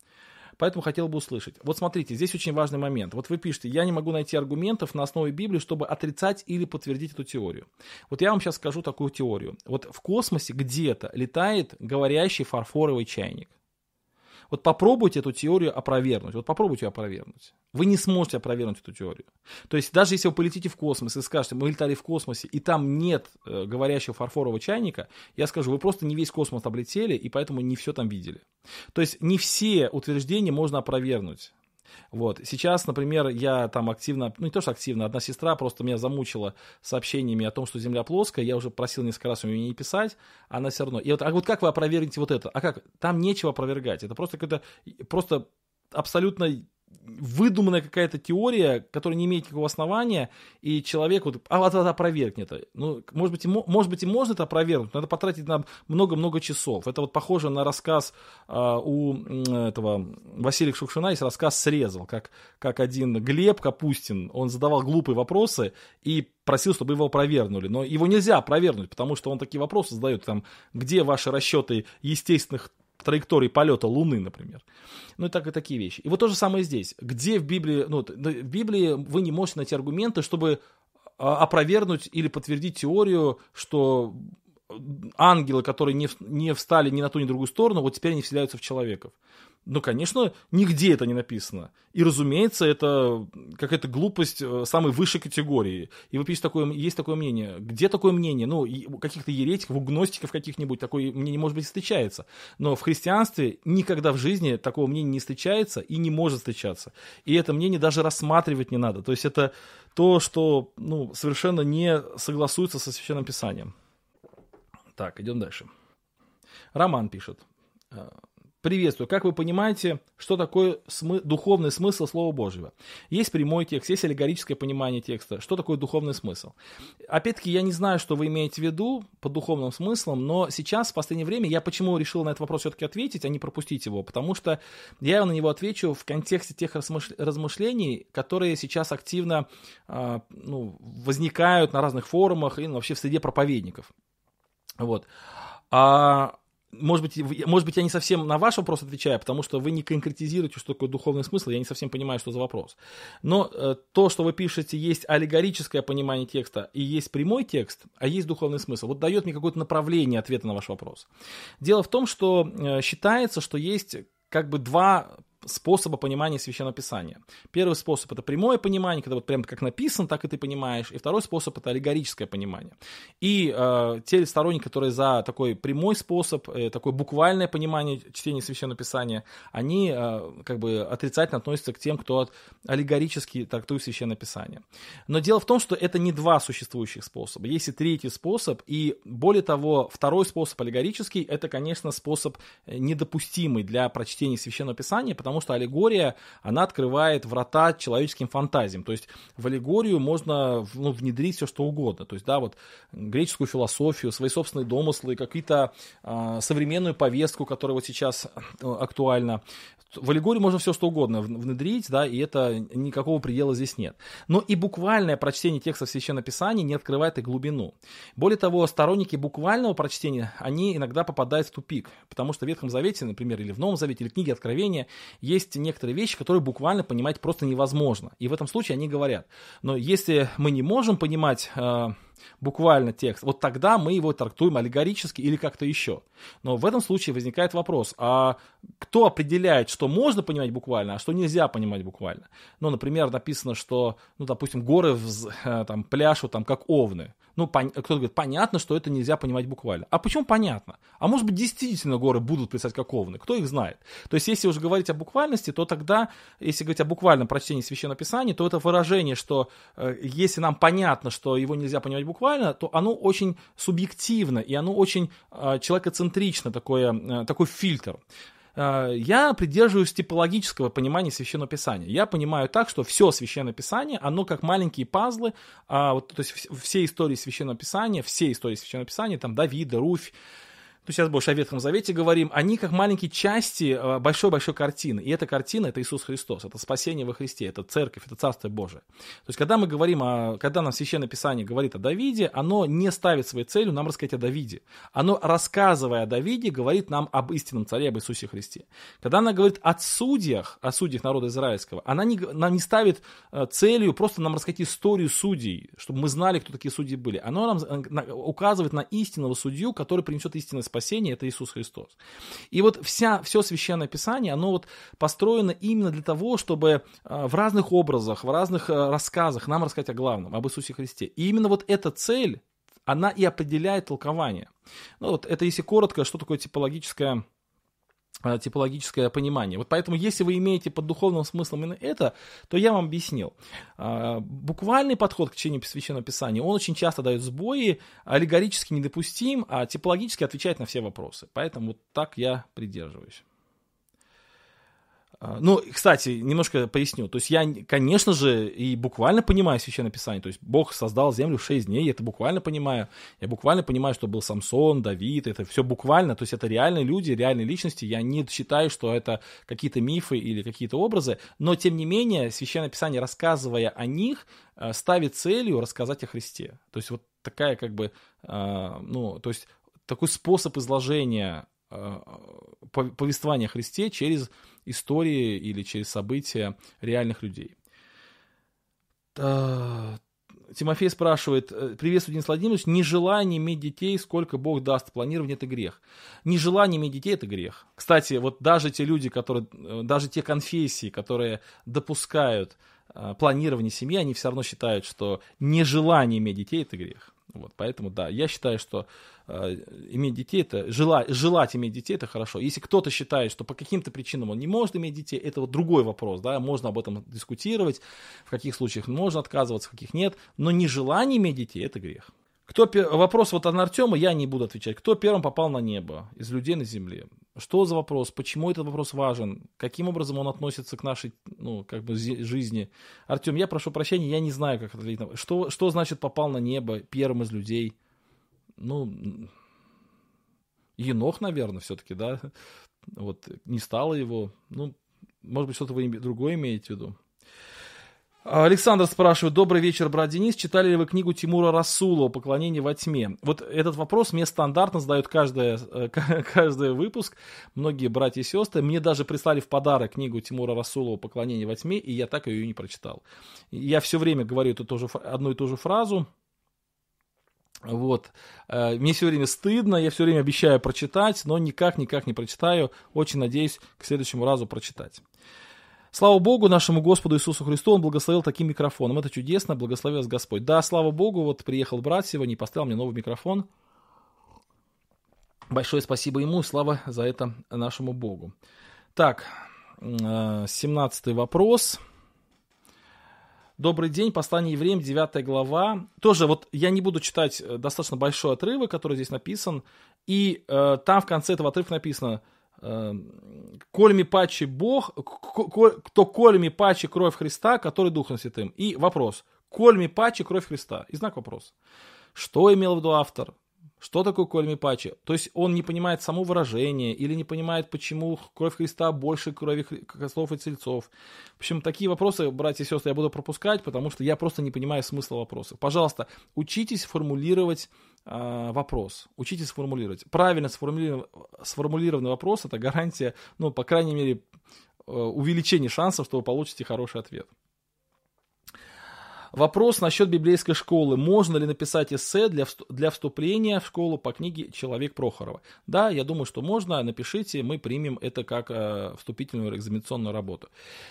Поэтому хотел бы услышать. Вот смотрите, здесь очень важный момент. Вот вы пишете, я не могу найти аргументов на основе Библии, чтобы отрицать или подтвердить эту теорию. Вот я вам сейчас скажу такую теорию. Вот в космосе где-то летает говорящий фарфоровый чайник. Вот попробуйте эту теорию опровергнуть. Вот попробуйте ее опровергнуть. Вы не сможете опровергнуть эту теорию. То есть даже если вы полетите в космос и скажете, мы летали в космосе, и там нет э, говорящего фарфорового чайника, я скажу, вы просто не весь космос облетели, и поэтому не все там видели. То есть не все утверждения можно опровергнуть. Вот. Сейчас, например, я там активно, ну не то, что активно, одна сестра просто меня замучила сообщениями о том, что Земля плоская, я уже просил несколько раз ее не писать, она все равно. И вот, а вот как вы опровергнете вот это? А как? Там нечего опровергать. Это просто какое-то, просто абсолютно выдуманная какая-то теория, которая не имеет никакого основания, и человек вот, а вот это опровергнет. Ну, может быть, и, может быть, и можно это опровергнуть, но надо потратить на много-много часов. Это вот похоже на рассказ а, у этого Василия Шукшина, есть рассказ «Срезал», как, как один Глеб Капустин, он задавал глупые вопросы и просил, чтобы его опровергнули. Но его нельзя опровергнуть, потому что он такие вопросы задает, там, где ваши расчеты естественных траектории полета Луны, например. Ну и так и такие вещи. И вот то же самое здесь. Где в Библии, ну, в Библии вы не можете найти аргументы, чтобы а, опровергнуть или подтвердить теорию, что ангелы, которые не, не встали ни на ту, ни на другую сторону, вот теперь они вселяются в человеков. Ну, конечно, нигде это не написано. И, разумеется, это какая-то глупость э, самой высшей категории. И вы пишете, такое, есть такое мнение. Где такое мнение? Ну, каких-то еретиков, у гностиков каких-нибудь такое мнение, может быть, встречается. Но в христианстве никогда в жизни такого мнения не встречается и не может встречаться. И это мнение даже рассматривать не надо. То есть это то, что ну, совершенно не согласуется со Священным Писанием. Так, идем дальше. Роман пишет. Приветствую. Как вы понимаете, что такое смы- духовный смысл Слова Божьего? Есть прямой текст, есть аллегорическое понимание текста. Что такое духовный смысл? Опять-таки, я не знаю, что вы имеете в виду под духовным смыслом, но сейчас, в последнее время, я почему решил на этот вопрос все-таки ответить, а не пропустить его? Потому что я на него отвечу в контексте тех размышлений, которые сейчас активно э, ну, возникают на разных форумах и ну, вообще в среде проповедников. Вот. А может быть, может быть, я не совсем на ваш вопрос отвечаю, потому что вы не конкретизируете, что такое духовный смысл, я не совсем понимаю, что за вопрос. Но э, то, что вы пишете, есть аллегорическое понимание текста и есть прямой текст, а есть духовный смысл, вот дает мне какое-то направление ответа на ваш вопрос. Дело в том, что э, считается, что есть как бы два способа понимания Священного Писания. Первый способ – это прямое понимание, когда вот прям как написано, так и ты понимаешь. И второй способ – это аллегорическое понимание. И э, те сторонники, которые за такой прямой способ, э, такое буквальное понимание чтения Священного Писания, они э, как бы отрицательно относятся к тем, кто аллегорически трактует Священное Писание. Но дело в том, что это не два существующих способа. Есть и третий способ, и более того, второй способ аллегорический – это, конечно, способ э, недопустимый для прочтения Священного Писания, потому потому что аллегория, она открывает врата человеческим фантазиям. То есть в аллегорию можно ну, внедрить все, что угодно. То есть, да, вот греческую философию, свои собственные домыслы, какие-то э, современную повестку, которая вот сейчас э, актуальна в аллегорию можно все что угодно внедрить, да, и это никакого предела здесь нет. Но и буквальное прочтение текста Священного Писания не открывает и глубину. Более того, сторонники буквального прочтения, они иногда попадают в тупик, потому что в Ветхом Завете, например, или в Новом Завете, или в книге Откровения, есть некоторые вещи, которые буквально понимать просто невозможно. И в этом случае они говорят, но если мы не можем понимать э, буквально текст, вот тогда мы его трактуем аллегорически или как-то еще. Но в этом случае возникает вопрос, а кто определяет, что можно понимать буквально, а что нельзя понимать буквально? Ну, например, написано, что, ну, допустим, горы э, там, пляшут там, как овны. Ну, пон... кто-то говорит, понятно, что это нельзя понимать буквально. А почему понятно? А может быть, действительно горы будут писать как овны? Кто их знает? То есть, если уже говорить о буквальности, то тогда, если говорить о буквальном прочтении Священного Писания, то это выражение, что э, если нам понятно, что его нельзя понимать буквально, то оно очень субъективно, и оно очень э, человекоцентрично, такое, э, такой фильтр. Э, я придерживаюсь типологического понимания Священного Писания. Я понимаю так, что все Священное Писание, оно как маленькие пазлы, а, вот, то есть все истории Священного Писания, все истории Священного Писания, там Давида, Руфь, ну, сейчас больше о Ветхом Завете говорим, они как маленькие части э, большой-большой картины. И эта картина — это Иисус Христос, это спасение во Христе, это церковь, это Царство Божие. То есть, когда мы говорим о, когда нам Священное Писание говорит о Давиде, оно не ставит своей целью нам рассказать о Давиде. Оно, рассказывая о Давиде, говорит нам об истинном царе, об Иисусе Христе. Когда она говорит о судьях, о судьях народа израильского, она не, она не ставит э, целью просто нам рассказать историю судей, чтобы мы знали, кто такие судьи были. Оно нам э, указывает на истинного судью, который принесет истинное спасения, это Иисус Христос. И вот вся, все Священное Писание, оно вот построено именно для того, чтобы а, в разных образах, в разных а, рассказах нам рассказать о главном, об Иисусе Христе. И именно вот эта цель, она и определяет толкование. Ну вот это если коротко, что такое типологическое Э, типологическое понимание. Вот поэтому, если вы имеете под духовным смыслом именно это, то я вам объяснил. А, буквальный подход к чтению Священного Писания, он очень часто дает сбои, аллегорически недопустим, а типологически отвечает на все вопросы. Поэтому вот так я придерживаюсь. А, ну, кстати, немножко поясню. То есть я, конечно же, и буквально понимаю Священное Писание. То есть Бог создал землю в 6 дней, я это буквально понимаю. Я буквально понимаю, что был Самсон, Давид, это все буквально. То есть это реальные люди, реальные личности. Я не считаю, что это какие-то мифы или какие-то образы. Но, тем не менее, Священное Писание, рассказывая о них, э, ставит целью рассказать о Христе. То есть вот такая как бы, э, ну, то есть такой способ изложения э, повествования о Христе через истории или через события реальных людей. Тимофей спрашивает, э, приветствую, Денис Владимирович, нежелание иметь детей, сколько Бог даст, планирование это грех. Нежелание иметь детей это грех. Кстати, вот даже те люди, которые, э, даже те конфессии, которые допускают планирование семьи, они все равно считают, что нежелание иметь детей это грех. Вот, поэтому, да, я считаю, что иметь детей, это желать, желать иметь детей, это хорошо. Если кто-то считает, что по каким-то причинам он не может иметь детей, это вот другой вопрос, да, можно об этом дискутировать, в каких случаях можно отказываться, в каких нет, но нежелание иметь детей, это грех. Кто, вопрос вот от Артема, я не буду отвечать. Кто первым попал на небо из людей на земле? Что за вопрос? Почему этот вопрос важен? Каким образом он относится к нашей, ну, как бы, жизни? Артем, я прошу прощения, я не знаю, как ответить. Что, что значит попал на небо первым из людей? Ну, Енох, наверное, все-таки, да? Вот, не стало его. Ну, может быть, что-то вы другое имеете в виду? Александр спрашивает, добрый вечер, брат Денис, читали ли вы книгу Тимура Расулова «Поклонение во тьме»? Вот этот вопрос мне стандартно задают каждый, э, каждый выпуск, многие братья и сестры. Мне даже прислали в подарок книгу Тимура Расулова «Поклонение во тьме», и я так ее и не прочитал. Я все время говорю эту тоже, одну и ту же фразу, вот. Э, мне все время стыдно, я все время обещаю прочитать, но никак, никак не прочитаю. Очень надеюсь к следующему разу прочитать. Слава Богу, нашему Господу Иисусу Христу, Он благословил таким микрофоном. Это чудесно, благослови вас Господь. Да, слава Богу, вот приехал брат сегодня и поставил мне новый микрофон. Большое спасибо ему, слава за это нашему Богу. Так, 17 э, вопрос. Добрый день, послание евреям, 9 глава. Тоже вот я не буду читать э, достаточно большой отрывок, который здесь написан. И э, там в конце этого отрывка написано, Эм, кольми пачи Бог, кто кольми пачи кровь Христа, который Духом Святым. И вопрос, кольми пачи кровь Христа. И знак вопрос. Что имел в виду автор? Что такое кольми пачи? То есть он не понимает само выражение или не понимает, почему кровь Христа больше крови козлов и тельцов. В общем, такие вопросы, братья и сестры, я буду пропускать, потому что я просто не понимаю смысла вопросов. Пожалуйста, учитесь формулировать э, вопрос. Учитесь формулировать. Правильно сформулированный, сформулированный вопрос – это гарантия, ну, по крайней мере, э, увеличения шансов, что вы получите хороший ответ. Вопрос насчет библейской школы. Можно ли написать эссе для, для вступления в школу по книге «Человек Прохорова»? Да, я думаю, что можно. Напишите, мы примем это как э, вступительную экзаменационную работу.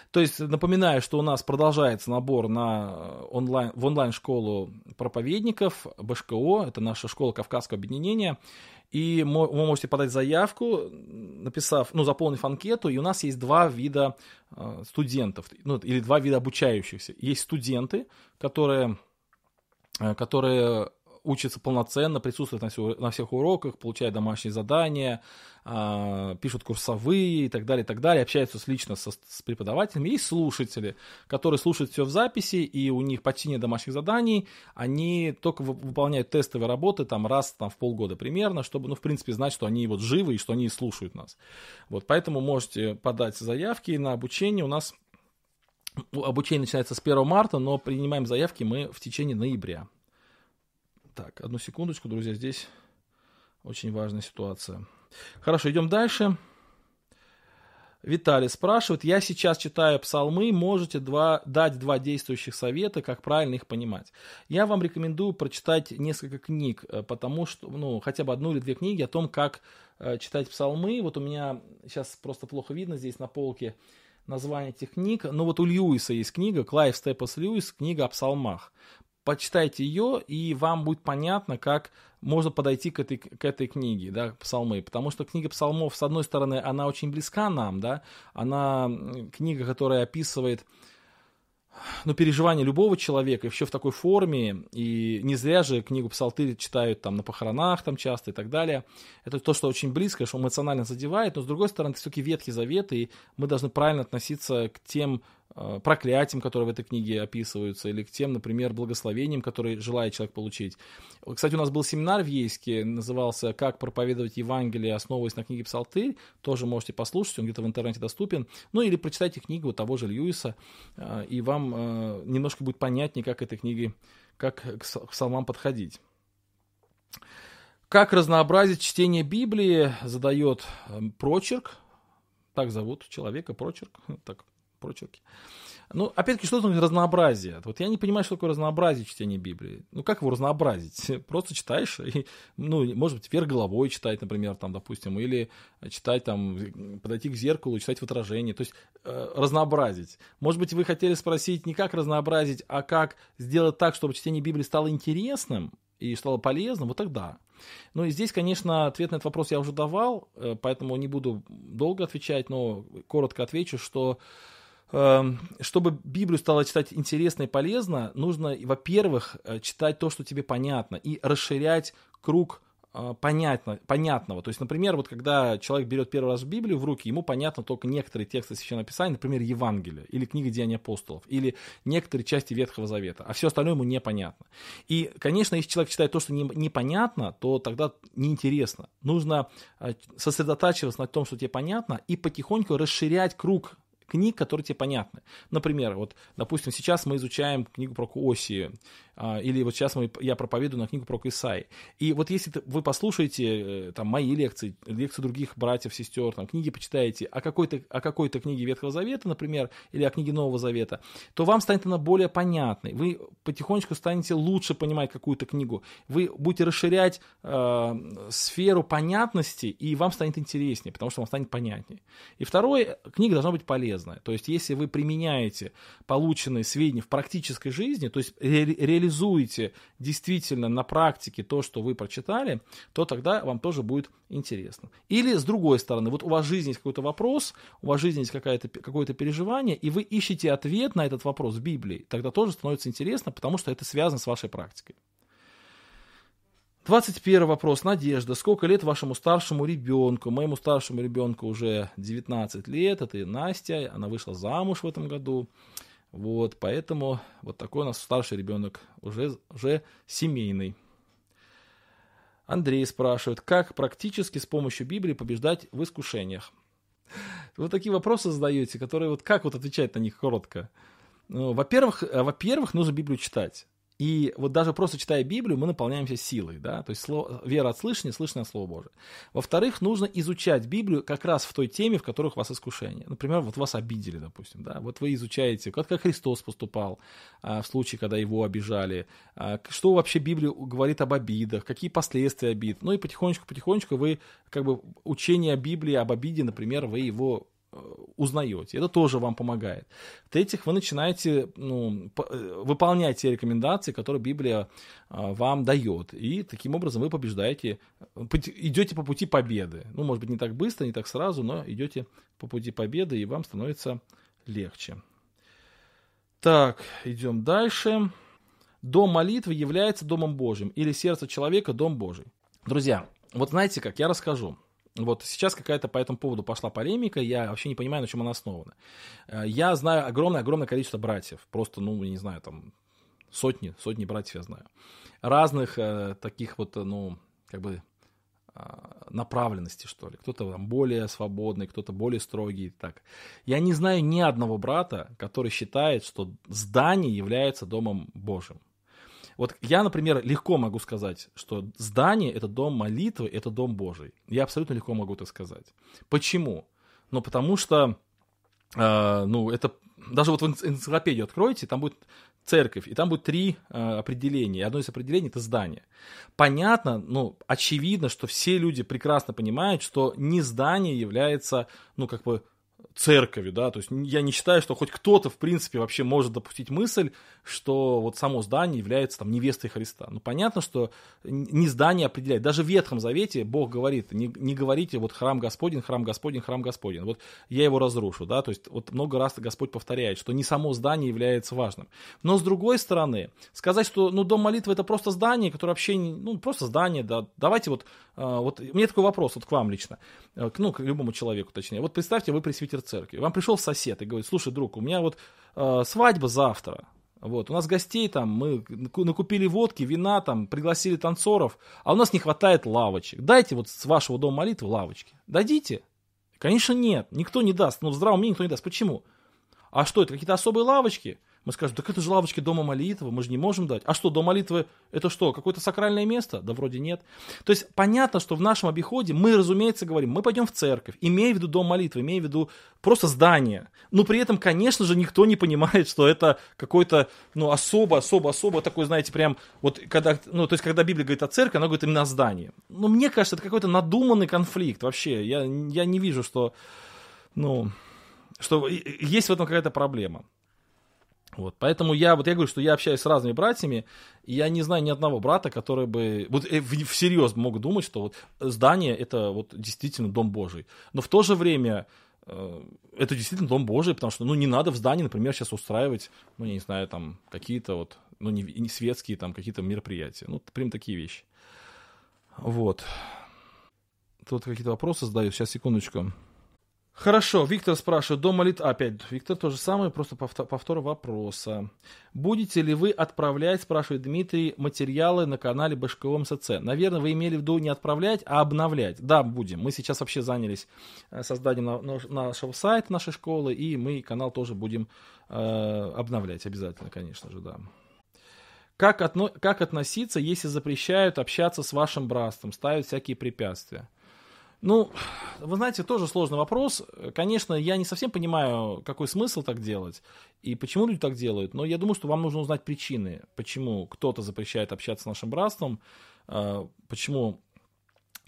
То есть, напоминаю, что у нас продолжается набор на э, онлайн, в онлайн-школу проповедников БШКО. Это наша школа Кавказского объединения. И вы можете подать заявку, написав, ну, заполнив анкету, и у нас есть два вида э, студентов, ну, или два вида обучающихся. Есть студенты, которые, э, которые учатся полноценно, присутствуют на, все, на всех уроках, получают домашние задания, э, пишут курсовые и так далее, и так далее, общаются с, лично со, с преподавателями. Есть слушатели, которые слушают все в записи, и у них почти нет домашних заданий, они только выполняют тестовые работы там раз там, в полгода примерно, чтобы, ну, в принципе, знать, что они вот живы и что они слушают нас. Вот, поэтому можете подать заявки на обучение. У нас обучение начинается с 1 марта, но принимаем заявки мы в течение ноября. Так, одну секундочку, друзья, здесь очень важная ситуация. Хорошо, идем дальше. Виталий спрашивает, я сейчас читаю псалмы, можете два, дать два действующих совета, как правильно их понимать. Я вам рекомендую прочитать несколько книг, э, потому что, ну, хотя бы одну или две книги о том, как э, читать псалмы. Вот у меня сейчас просто плохо видно здесь на полке название этих книг. Но вот у Льюиса есть книга, Клайв Степас Льюис, книга о псалмах почитайте ее, и вам будет понятно, как можно подойти к этой, к этой книге, да, псалмы. Потому что книга псалмов, с одной стороны, она очень близка нам, да, она книга, которая описывает ну, переживания любого человека, еще в такой форме, и не зря же книгу Псалтырь читают там на похоронах там часто и так далее. Это то, что очень близко, что эмоционально задевает, но с другой стороны, это все-таки Ветхий Завет, и мы должны правильно относиться к тем проклятиям, которые в этой книге описываются, или к тем, например, благословениям, которые желает человек получить. Кстати, у нас был семинар в Ейске, назывался «Как проповедовать Евангелие, основываясь на книге Псалтырь». Тоже можете послушать, он где-то в интернете доступен. Ну или прочитайте книгу того же Льюиса, э, и вам э, немножко будет понятнее, как этой книге, как к псалмам подходить. Как разнообразить чтение Библии, задает прочерк, так зовут человека, прочерк, так прочерки. Ну, опять-таки, что такое разнообразие? Вот я не понимаю, что такое разнообразие чтения Библии. Ну, как его разнообразить? Просто читаешь, и, ну, может быть, вверх головой читать, например, там, допустим, или читать там, подойти к зеркалу, читать в отражении. То есть э, разнообразить. Может быть, вы хотели спросить не как разнообразить, а как сделать так, чтобы чтение Библии стало интересным и стало полезным, вот тогда. Ну и здесь, конечно, ответ на этот вопрос я уже давал, э, поэтому не буду долго отвечать, но коротко отвечу, что чтобы Библию стало читать интересно и полезно, нужно, во-первых, э, читать то, что тебе понятно, и расширять круг э, понятно, понятного. То есть, например, вот когда человек берет первый раз Библию в руки, ему понятно только некоторые тексты Священного Писания, например, Евангелие, или книга Деяний апостолов, или некоторые части Ветхого Завета, а все остальное ему непонятно. И, конечно, если человек читает то, что не, непонятно, то тогда неинтересно. Нужно э, сосредотачиваться на том, что тебе понятно, и потихоньку расширять круг книг, которые тебе понятны. Например, вот, допустим, сейчас мы изучаем книгу про Куосию, а, или вот сейчас мы, я проповедую на книгу про Исаи. И вот если вы послушаете э, там, мои лекции, лекции других братьев, сестер, там, книги почитаете о какой-то, о какой-то книге Ветхого Завета, например, или о книге Нового Завета, то вам станет она более понятной. Вы потихонечку станете лучше понимать какую-то книгу. Вы будете расширять э, сферу понятности, и вам станет интереснее, потому что вам станет понятнее. И второе, книга должна быть полезная. То есть, если вы применяете полученные сведения в практической жизни, то есть ре реализуете реализуете действительно на практике то, что вы прочитали, то тогда вам тоже будет интересно. Или с другой стороны, вот у вас в жизни есть какой-то вопрос, у вас в жизни есть какое-то какое переживание, и вы ищете ответ на этот вопрос в Библии, тогда тоже становится интересно, потому что это связано с вашей практикой. 21 вопрос. Надежда. Сколько лет вашему старшему ребенку? Моему старшему ребенку уже 19 лет. Это Настя. Она вышла замуж в этом году. Вот, поэтому вот такой у нас старший ребенок, уже, уже семейный. Андрей спрашивает, как практически с помощью Библии побеждать в искушениях? Вы такие вопросы задаете, которые вот как вот отвечать на них коротко? Ну, во-первых, э, во-первых, нужно Библию читать. И вот даже просто читая Библию, мы наполняемся силой, да, то есть слово, вера от слышания, слышание от Слова Божия. Во-вторых, нужно изучать Библию как раз в той теме, в которых у вас искушение. Например, вот вас обидели, допустим, да, вот вы изучаете, как, как Христос поступал а, в случае, когда его обижали, а, что вообще Библия говорит об обидах, какие последствия обид. Ну и потихонечку-потихонечку вы как бы учение Библии об обиде, например, вы его узнаете. Это тоже вам помогает. В-третьих, вы начинаете ну, э, выполнять те рекомендации, которые Библия а, вам дает. И таким образом вы побеждаете, идете по пути победы. Ну, может быть, не так быстро, не так сразу, но идете по пути победы, и вам становится легче. Так, идем дальше. Дом молитвы является Домом Божьим, или сердце человека – Дом Божий. Друзья, вот знаете как, я расскажу. Вот сейчас какая-то по этому поводу пошла полемика, я вообще не понимаю, на чем она основана. Э, я знаю огромное-огромное количество братьев, просто, ну, не знаю, там, сотни, сотни братьев я знаю. Разных э, таких вот, ну, как бы, э, направленности, что ли. Кто-то там более свободный, кто-то более строгий. Так. Я не знаю ни одного брата, который считает, что здание является домом Божьим. Вот я, например, легко могу сказать, что здание — это дом молитвы, это дом Божий. Я абсолютно легко могу это сказать. Почему? Ну, потому что, э, ну, это... Даже вот в энциклопедию откройте, там будет церковь, и там будет три э, определения. Одно из определений — это здание. Понятно, ну, очевидно, что все люди прекрасно понимают, что не здание является, ну, как бы церковью, да, то есть я не считаю, что хоть кто-то, в принципе, вообще может допустить мысль, что вот само здание является там невестой Христа. Ну, понятно, что не здание определяет. Даже в Ветхом Завете Бог говорит, не, не говорите вот храм Господень, храм Господень, храм Господень. Вот я его разрушу, да, то есть вот много раз Господь повторяет, что не само здание является важным. Но с другой стороны, сказать, что, ну, дом молитвы это просто здание, которое вообще, ну, просто здание, да, давайте вот, а, вот, меня такой вопрос вот к вам лично, э, ну, к любому человеку точнее. Вот представьте, вы пресвитер церкви, вам пришел сосед и говорит, слушай, друг, у меня вот э, свадьба завтра, вот, у нас гостей там, мы накупили водки, вина там, пригласили танцоров, а у нас не хватает лавочек. Дайте вот с вашего дома молитвы лавочки. Дадите? Конечно, нет. Никто не даст. Ну, в здравом уме никто не даст. Почему? А что, это какие-то особые лавочки? Мы скажем, так это же лавочки дома молитвы, мы же не можем дать. А что, дом молитвы это что, какое-то сакральное место? Да вроде нет. То есть понятно, что в нашем обиходе мы, разумеется, говорим, мы пойдем в церковь, имея в виду дом молитвы, имея в виду просто здание. Но при этом, конечно же, никто не понимает, что это какой-то, ну, особо, особо, особо такой, знаете, прям, вот когда, ну, то есть когда Библия говорит о церкви, она говорит именно о здании. Но мне кажется, это какой-то надуманный конфликт вообще. Я, я не вижу, что, ну, что есть в этом какая-то проблема. Вот, поэтому я, вот я говорю, что я общаюсь с разными братьями, и я не знаю ни одного брата, который бы, вот э, всерьез мог думать, что вот здание это вот действительно дом Божий. Но в то же время э, это действительно Дом Божий, потому что, ну, не надо в здании, например, сейчас устраивать, ну, я не знаю, там, какие-то вот, ну, не, не светские там какие-то мероприятия. Ну, прям такие вещи. Вот. Тут какие-то вопросы задают. Сейчас, секундочку. Хорошо, Виктор спрашивает, дом молит... Опять, Виктор то же самое, просто повтор, повтор вопроса. Будете ли вы отправлять, спрашивает Дмитрий, материалы на канале БШКО МСЦ? Наверное, вы имели в виду не отправлять, а обновлять. Да, будем. Мы сейчас вообще занялись э, созданием нашего сайта, нашей школы, и мы канал тоже будем э, обновлять обязательно, конечно же, да. Как, отно... как относиться, если запрещают общаться с вашим братством, ставят всякие препятствия? Ну, вы знаете, тоже сложный вопрос. Конечно, я не совсем понимаю, какой смысл так делать и почему люди так делают, но я думаю, что вам нужно узнать причины, почему кто-то запрещает общаться с нашим братством, а, почему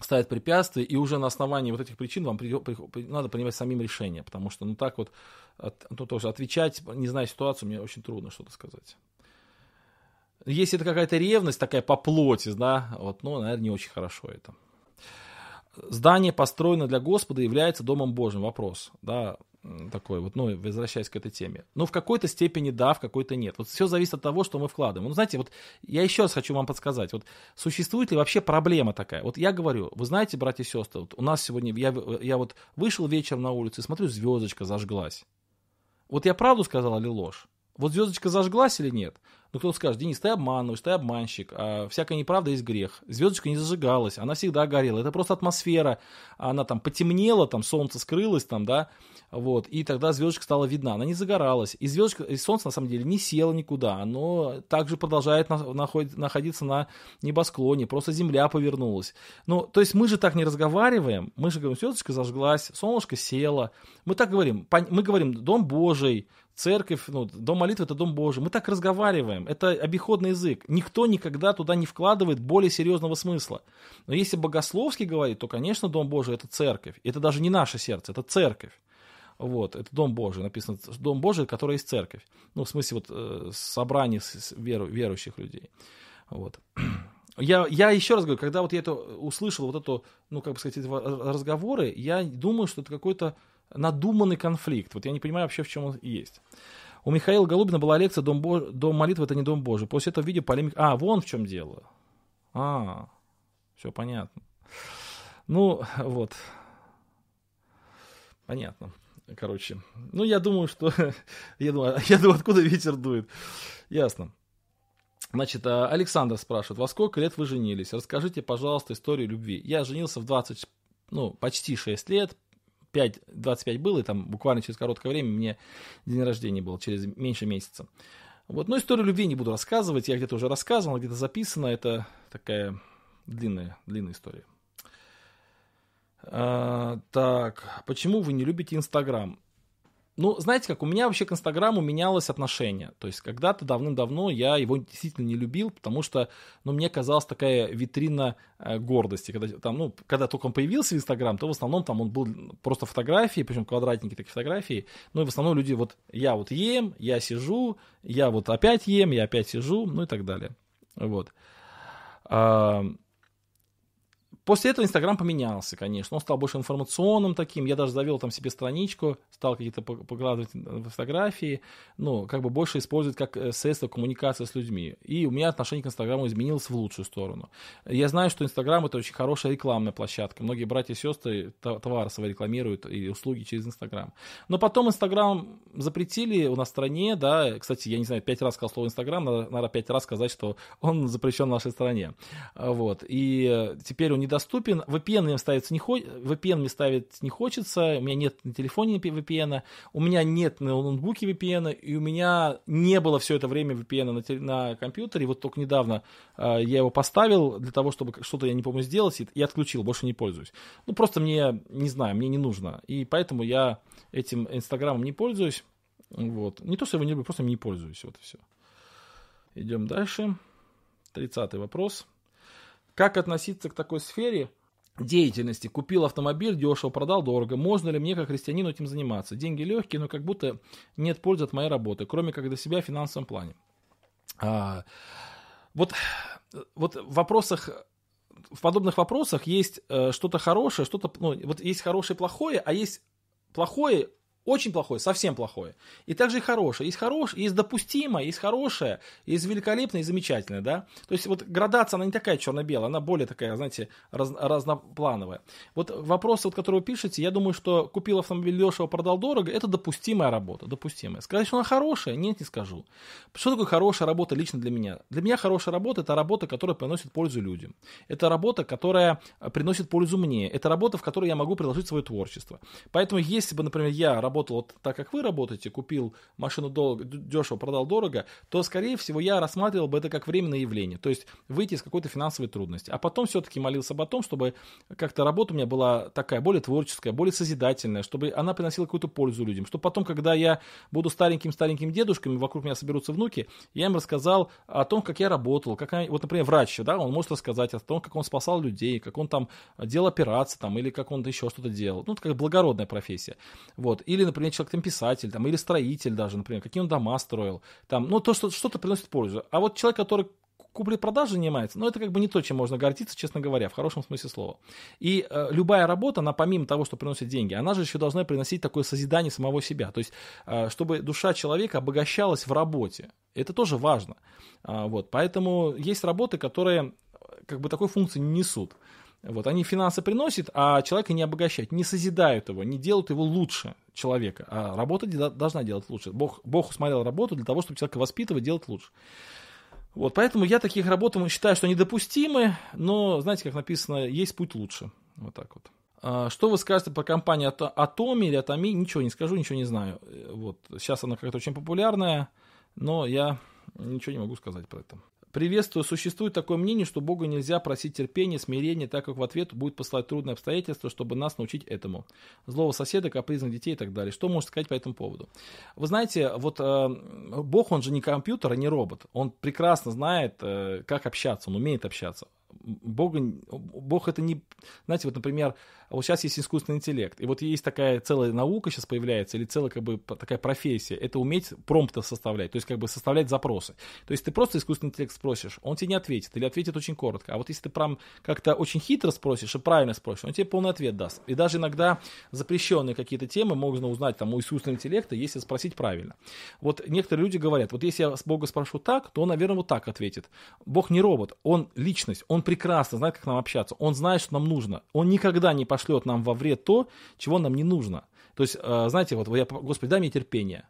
ставят препятствия, и уже на основании вот этих причин вам при, при, надо принимать самим решение, потому что, ну так вот, от, ну, тоже отвечать, не зная ситуацию, мне очень трудно что-то сказать. Если это какая-то ревность такая по плоти, да, вот, ну, наверное, не очень хорошо это здание построено для Господа является Домом Божьим. Вопрос, да, такой вот, ну, возвращаясь к этой теме. Ну, в какой-то степени да, в какой-то нет. Вот все зависит от того, что мы вкладываем. Ну, знаете, вот я еще раз хочу вам подсказать, вот существует ли вообще проблема такая? Вот я говорю, вы знаете, братья и сестры, вот у нас сегодня, я, я вот вышел вечером на улицу и смотрю, звездочка зажглась. Вот я правду сказал или ложь? Вот звездочка зажглась или нет? Ну, кто-то скажет, Денис, ты обманываешь, ты обманщик, а всякая неправда есть грех. Звездочка не зажигалась, она всегда горела. Это просто атмосфера. Она там потемнела, там солнце скрылось, там, да, вот, и тогда звездочка стала видна. Она не загоралась. И звездочка, и солнце, на самом деле, не село никуда. Оно также продолжает на, находить, находиться на небосклоне, просто земля повернулась. Ну, то есть мы же так не разговариваем. Мы же говорим, звездочка зажглась, солнышко село. Мы так говорим. Мы говорим, дом Божий, церковь, ну, дом молитвы это дом Божий. Мы так разговариваем, это обиходный язык. Никто никогда туда не вкладывает более серьезного смысла. Но если богословски говорить, то, конечно, дом Божий это церковь. Это даже не наше сердце, это церковь. Вот, это Дом Божий, написано Дом Божий, который есть церковь. Ну, в смысле, вот, э, собрание верующих людей. Вот. Я, я еще раз говорю, когда вот я это услышал, вот эту, ну, как бы сказать, эти разговоры, я думаю, что это какой-то надуманный конфликт. Вот я не понимаю вообще, в чем он есть. У Михаила Голубина была лекция «Дом, Бож... Дом молитвы – это не Дом Божий». После этого видео полемика... А, вон в чем дело. А, все понятно. Ну, вот. Понятно. Короче. Ну, я думаю, что... я, думаю, я думаю, откуда ветер дует. Ясно. Значит, а, Александр спрашивает, во сколько лет вы женились? Расскажите, пожалуйста, историю любви. Я женился в 20, ну, почти 6 лет, 5, 25 было, и там буквально через короткое время мне день рождения был, через меньше месяца. Вот, но историю любви не буду рассказывать, я где-то уже рассказывал, где-то записано, это такая длинная, длинная история. А, так, почему вы не любите Инстаграм? Ну, знаете как, у меня вообще к Инстаграму менялось отношение. То есть когда-то давным-давно я его действительно не любил, потому что, ну, мне казалась такая витрина э, гордости. Когда, там, ну, когда только он появился в Инстаграм, то в основном там он был просто фотографии, причем квадратненькие такие фотографии. Ну, и в основном люди вот, я вот ем, я сижу, я вот опять ем, я опять сижу, ну и так далее. Вот. После этого Инстаграм поменялся, конечно. Он стал больше информационным таким. Я даже завел там себе страничку, стал какие-то покладывать фотографии. Ну, как бы больше использовать как э, средство коммуникации с людьми. И у меня отношение к Инстаграму изменилось в лучшую сторону. Я знаю, что Инстаграм это очень хорошая рекламная площадка. Многие братья и сестры товары свои рекламируют и услуги через Инстаграм. Но потом Инстаграм запретили у нас в стране, да. Кстати, я не знаю, пять раз сказал слово Инстаграм, надо, надо пять раз сказать, что он запрещен в нашей стране. Вот. И э, теперь он не доступен. VPN мне ставить не, хо... VPN мне ставить не хочется, у меня нет на телефоне VPN, у меня нет на ноутбуке VPN, и у меня не было все это время VPN на, те... на компьютере. Вот только недавно э, я его поставил для того, чтобы что-то, я не помню, сделать, и, и отключил, больше не пользуюсь. Ну, просто мне, не знаю, мне не нужно. И поэтому я этим Инстаграмом не пользуюсь. Вот. Не то, что я его не люблю, просто не пользуюсь. Вот и все. Идем дальше. Тридцатый вопрос. Как относиться к такой сфере деятельности? Купил автомобиль, дешево, продал дорого. Можно ли мне, как христианину, этим заниматься? Деньги легкие, но как будто нет пользы от моей работы, кроме как для себя в финансовом плане. А, вот, вот в вопросах в подобных вопросах есть э, что-то хорошее, что-то, ну, вот есть хорошее и плохое, а есть плохое очень плохое, совсем плохое. И также и хорошее. Есть хорошее, есть допустимое, есть хорошее, есть великолепное и замечательное, да. То есть вот градация, она не такая черно-белая, она более такая, знаете, раз, разноплановая. Вот вопрос, вот, который вы пишете, я думаю, что купил автомобиль дешево, продал дорого, это допустимая работа, допустимая. Сказать, что она хорошая, нет, не скажу. Что такое хорошая работа лично для меня? Для меня хорошая работа – это работа, которая приносит пользу людям. Это работа, которая приносит пользу мне. Это работа, в которой я могу приложить свое творчество. Поэтому, если бы, например, я работал вот так, как вы работаете, купил машину долго, дешево, продал дорого, то, скорее всего, я рассматривал бы это как временное явление. То есть выйти из какой-то финансовой трудности. А потом все-таки молился об том, чтобы как-то работа у меня была такая более творческая, более созидательная, чтобы она приносила какую-то пользу людям. Чтобы потом, когда я буду стареньким-стареньким дедушками, вокруг меня соберутся внуки, я им рассказал о том, как я работал, как я, вот, например, врач, да, он может рассказать о том, как он спасал людей, как он там делал операции, там, или как он еще что-то делал. Ну, это как благородная профессия. Вот. Или, например, человек там писатель, там, или строитель даже, например, какие он дома строил, там, ну, то, что что-то приносит пользу. А вот человек, который купли-продажи занимается, но это как бы не то, чем можно гордиться, честно говоря, в хорошем смысле слова. И э, любая работа, она помимо того, что приносит деньги, она же еще должна приносить такое созидание самого себя. То есть, э, чтобы душа человека обогащалась в работе. Это тоже важно. А, вот, поэтому есть работы, которые как бы такой функции не несут. Вот, они финансы приносят, а человека не обогащают, не созидают его, не делают его лучше человека. А работа должна делать лучше. Бог, Бог усмотрел работу для того, чтобы человека воспитывать, делать лучше. Вот, поэтому я таких работ считаю, что недопустимы, но, знаете, как написано, есть путь лучше. Вот так вот. А, что вы скажете по компании Atomi или Atomi? Ничего не скажу, ничего не знаю. Вот, сейчас она как-то очень популярная, но я ничего не могу сказать про это. Приветствую. Существует такое мнение, что Бога нельзя просить терпения, смирения, так как в ответ будет послать трудные обстоятельства, чтобы нас научить этому. Злого соседа, капризных детей и так далее. Что можете сказать по этому поводу? Вы знаете, вот э, Бог, он же не компьютер, а не робот. Он прекрасно знает, э, как общаться, он умеет общаться. Бога, Бог это не... Знаете, вот, например, вот сейчас есть искусственный интеллект, и вот есть такая целая наука сейчас появляется, или целая как бы такая профессия, это уметь промпты составлять, то есть как бы составлять запросы. То есть ты просто искусственный интеллект спросишь, он тебе не ответит, или ответит очень коротко. А вот если ты прям как-то очень хитро спросишь и правильно спросишь, он тебе полный ответ даст. И даже иногда запрещенные какие-то темы можно узнать там у искусственного интеллекта, если спросить правильно. Вот некоторые люди говорят, вот если я с Бога спрошу так, то он, наверное, вот так ответит. Бог не робот, он личность, он прекрасно знает, как нам общаться, он знает, что нам нужно. Он никогда не пошлет нам во вред то, чего нам не нужно. То есть, э, знаете, вот я, Господи, дай мне терпение.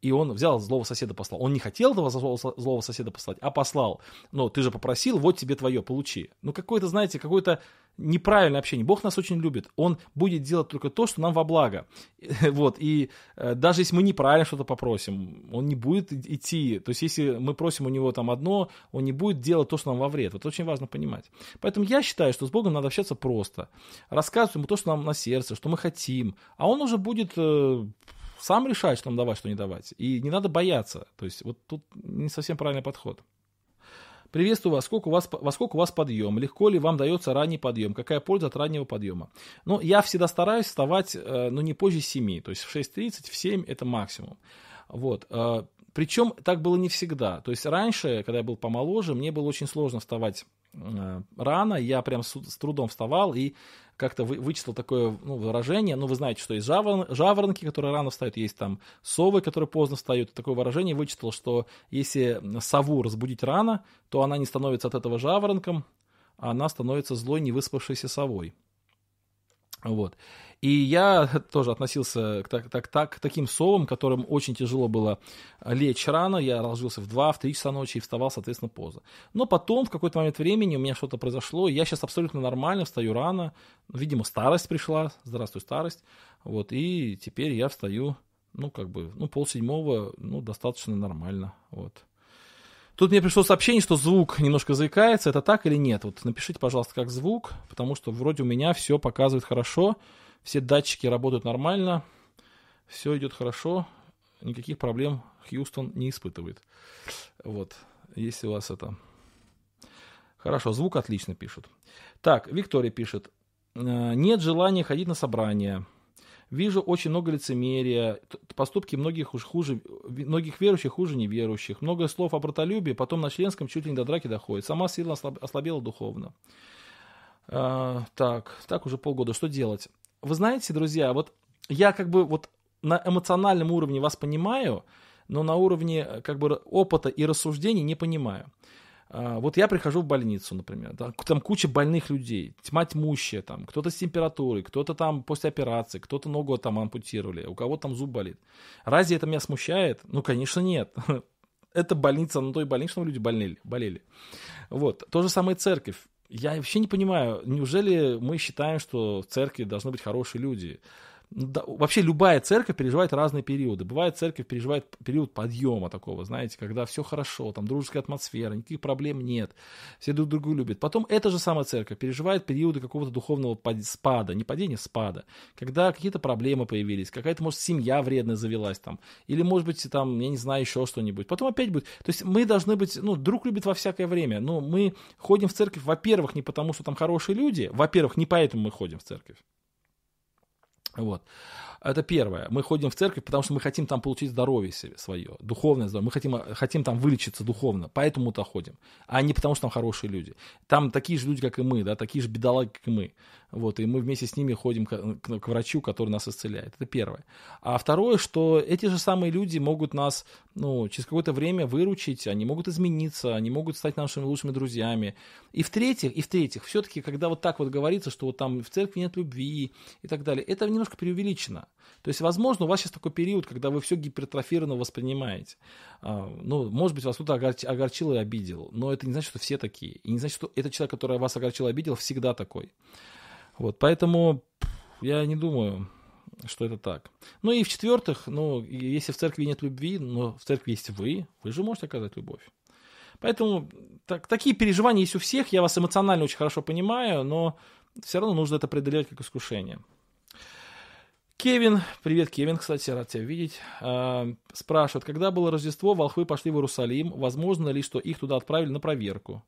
И он взял злого соседа послал. Он не хотел этого злого соседа послать, а послал. Но ты же попросил, вот тебе твое, получи. Ну, какое-то, знаете, какое-то неправильное общение. Бог нас очень любит. Он будет делать только то, что нам во благо. Вот. И э, даже если мы неправильно что-то попросим, он не будет идти. То есть, если мы просим у него там одно, он не будет делать то, что нам во вред. Вот очень важно понимать. Поэтому я считаю, что с Богом надо общаться просто. Рассказывать ему то, что нам на сердце, что мы хотим. А он уже будет э, сам решать, что нам давать, что не давать. И не надо бояться. То есть вот тут не совсем правильный подход. Приветствую вас. Сколько у вас, во сколько у вас подъем? Легко ли вам дается ранний подъем? Какая польза от раннего подъема? Ну, я всегда стараюсь вставать, э, ну, не позже 7. То есть в 6.30, в 7 это максимум. Вот. Э, Причем так было не всегда. То есть раньше, когда я был помоложе, мне было очень сложно вставать рано. Я прям с, с трудом вставал и как-то вы, вычислил такое ну, выражение. Ну, вы знаете, что есть жаворон, жаворонки, которые рано встают, есть там совы, которые поздно встают. Такое выражение вычислил, что если сову разбудить рано, то она не становится от этого жаворонком, а она становится злой, невыспавшейся совой. Вот. И я тоже относился к, так, так, так, к таким совам, которым очень тяжело было лечь рано. Я ложился в 2, в 3 часа ночи и вставал, соответственно, поздно. Но потом, в какой-то момент времени, у меня что-то произошло. Я сейчас абсолютно нормально, встаю рано. Видимо, старость пришла. Здравствуй, старость. Вот, и теперь я встаю, ну, как бы, ну, полседьмого, ну, достаточно нормально. Вот. Тут мне пришло сообщение, что звук немножко заикается. Это так или нет? Вот напишите, пожалуйста, как звук, потому что вроде у меня все показывает хорошо. Все датчики работают нормально. Все идет хорошо. Никаких проблем Хьюстон не испытывает. Вот, если у вас это... Хорошо, звук отлично пишут. Так, Виктория пишет. «Э, нет желания ходить на собрания. Вижу очень много лицемерия, поступки многих уж хуже, многих верующих хуже неверующих, много слов о братолюбии, потом на членском чуть ли не до драки доходит. Сама сила ослабела духовно. А, так, так уже полгода. Что делать? Вы знаете, друзья, вот я как бы вот на эмоциональном уровне вас понимаю, но на уровне как бы опыта и рассуждений не понимаю. А, вот я прихожу в больницу, например, да, там куча больных людей, тьма тьмущая, там, кто-то с температурой, кто-то там после операции, кто-то ногу там ампутировали, у кого там зуб болит. Разве это меня смущает? Ну, конечно, нет. Это больница, на той больнице, что люди болели, болели. Вот. То же самое церковь. Я вообще не понимаю, неужели мы считаем, что в церкви должны быть хорошие люди? Да, вообще любая церковь переживает разные периоды. Бывает церковь переживает период подъема такого, знаете, когда все хорошо, там дружеская атмосфера, никаких проблем нет, все друг друга любят. Потом эта же самая церковь переживает периоды какого-то духовного спада, не падения, спада, когда какие-то проблемы появились, какая-то, может, семья вредная завелась там, или, может быть, там, я не знаю, еще что-нибудь. Потом опять будет. То есть мы должны быть, ну, друг любит во всякое время, но мы ходим в церковь, во-первых, не потому, что там хорошие люди, во-первых, не поэтому мы ходим в церковь. Вот. Это первое. Мы ходим в церковь, потому что мы хотим там получить здоровье свое, духовное здоровье. Мы хотим, хотим там вылечиться духовно, поэтому то ходим. А не потому, что там хорошие люди. Там такие же люди, как и мы, да, такие же бедолаги, как и мы. Вот, и мы вместе с ними ходим к, к, к врачу, который нас исцеляет. Это первое. А второе, что эти же самые люди могут нас ну, через какое-то время выручить, они могут измениться, они могут стать нашими лучшими друзьями. И в-третьих, и в-третьих, все-таки, когда вот так вот говорится, что вот там в церкви нет любви и так далее, это немножко преувеличено. То есть, возможно, у вас сейчас такой период, когда вы все гипертрофированно воспринимаете. А, ну, может быть, вас кто-то огорчил и обидел, но это не значит, что все такие. И не значит, что этот человек, который вас огорчил и обидел, всегда такой. Вот, поэтому я не думаю, что это так. Ну и в-четвертых, ну, если в церкви нет любви, но в церкви есть вы, вы же можете оказать любовь. Поэтому так, такие переживания есть у всех, я вас эмоционально очень хорошо понимаю, но все равно нужно это преодолевать как искушение. Кевин, привет, Кевин, кстати, рад тебя видеть, э, спрашивает, когда было Рождество, волхвы пошли в Иерусалим, возможно ли, что их туда отправили на проверку?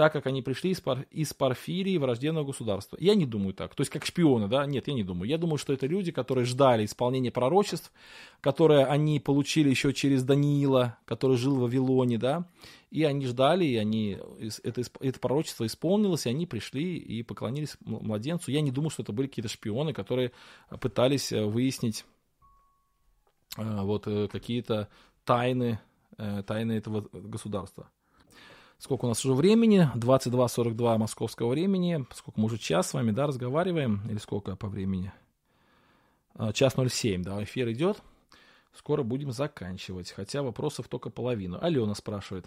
Так как они пришли из, пар, из Порфирии, враждебного государства. Я не думаю так. То есть как шпионы, да? Нет, я не думаю. Я думаю, что это люди, которые ждали исполнения пророчеств, которые они получили еще через Даниила, который жил в Вавилоне, да? И они ждали, и они, это, это пророчество исполнилось, и они пришли и поклонились младенцу. Я не думаю, что это были какие-то шпионы, которые пытались э, выяснить э, вот э, какие-то тайны, тайны этого государства. Сколько у нас уже времени? 22.42 московского времени. Сколько мы уже час с вами, да, разговариваем? Или сколько по времени? А, час 07, да, эфир идет. Скоро будем заканчивать, хотя вопросов только половину. Алена спрашивает.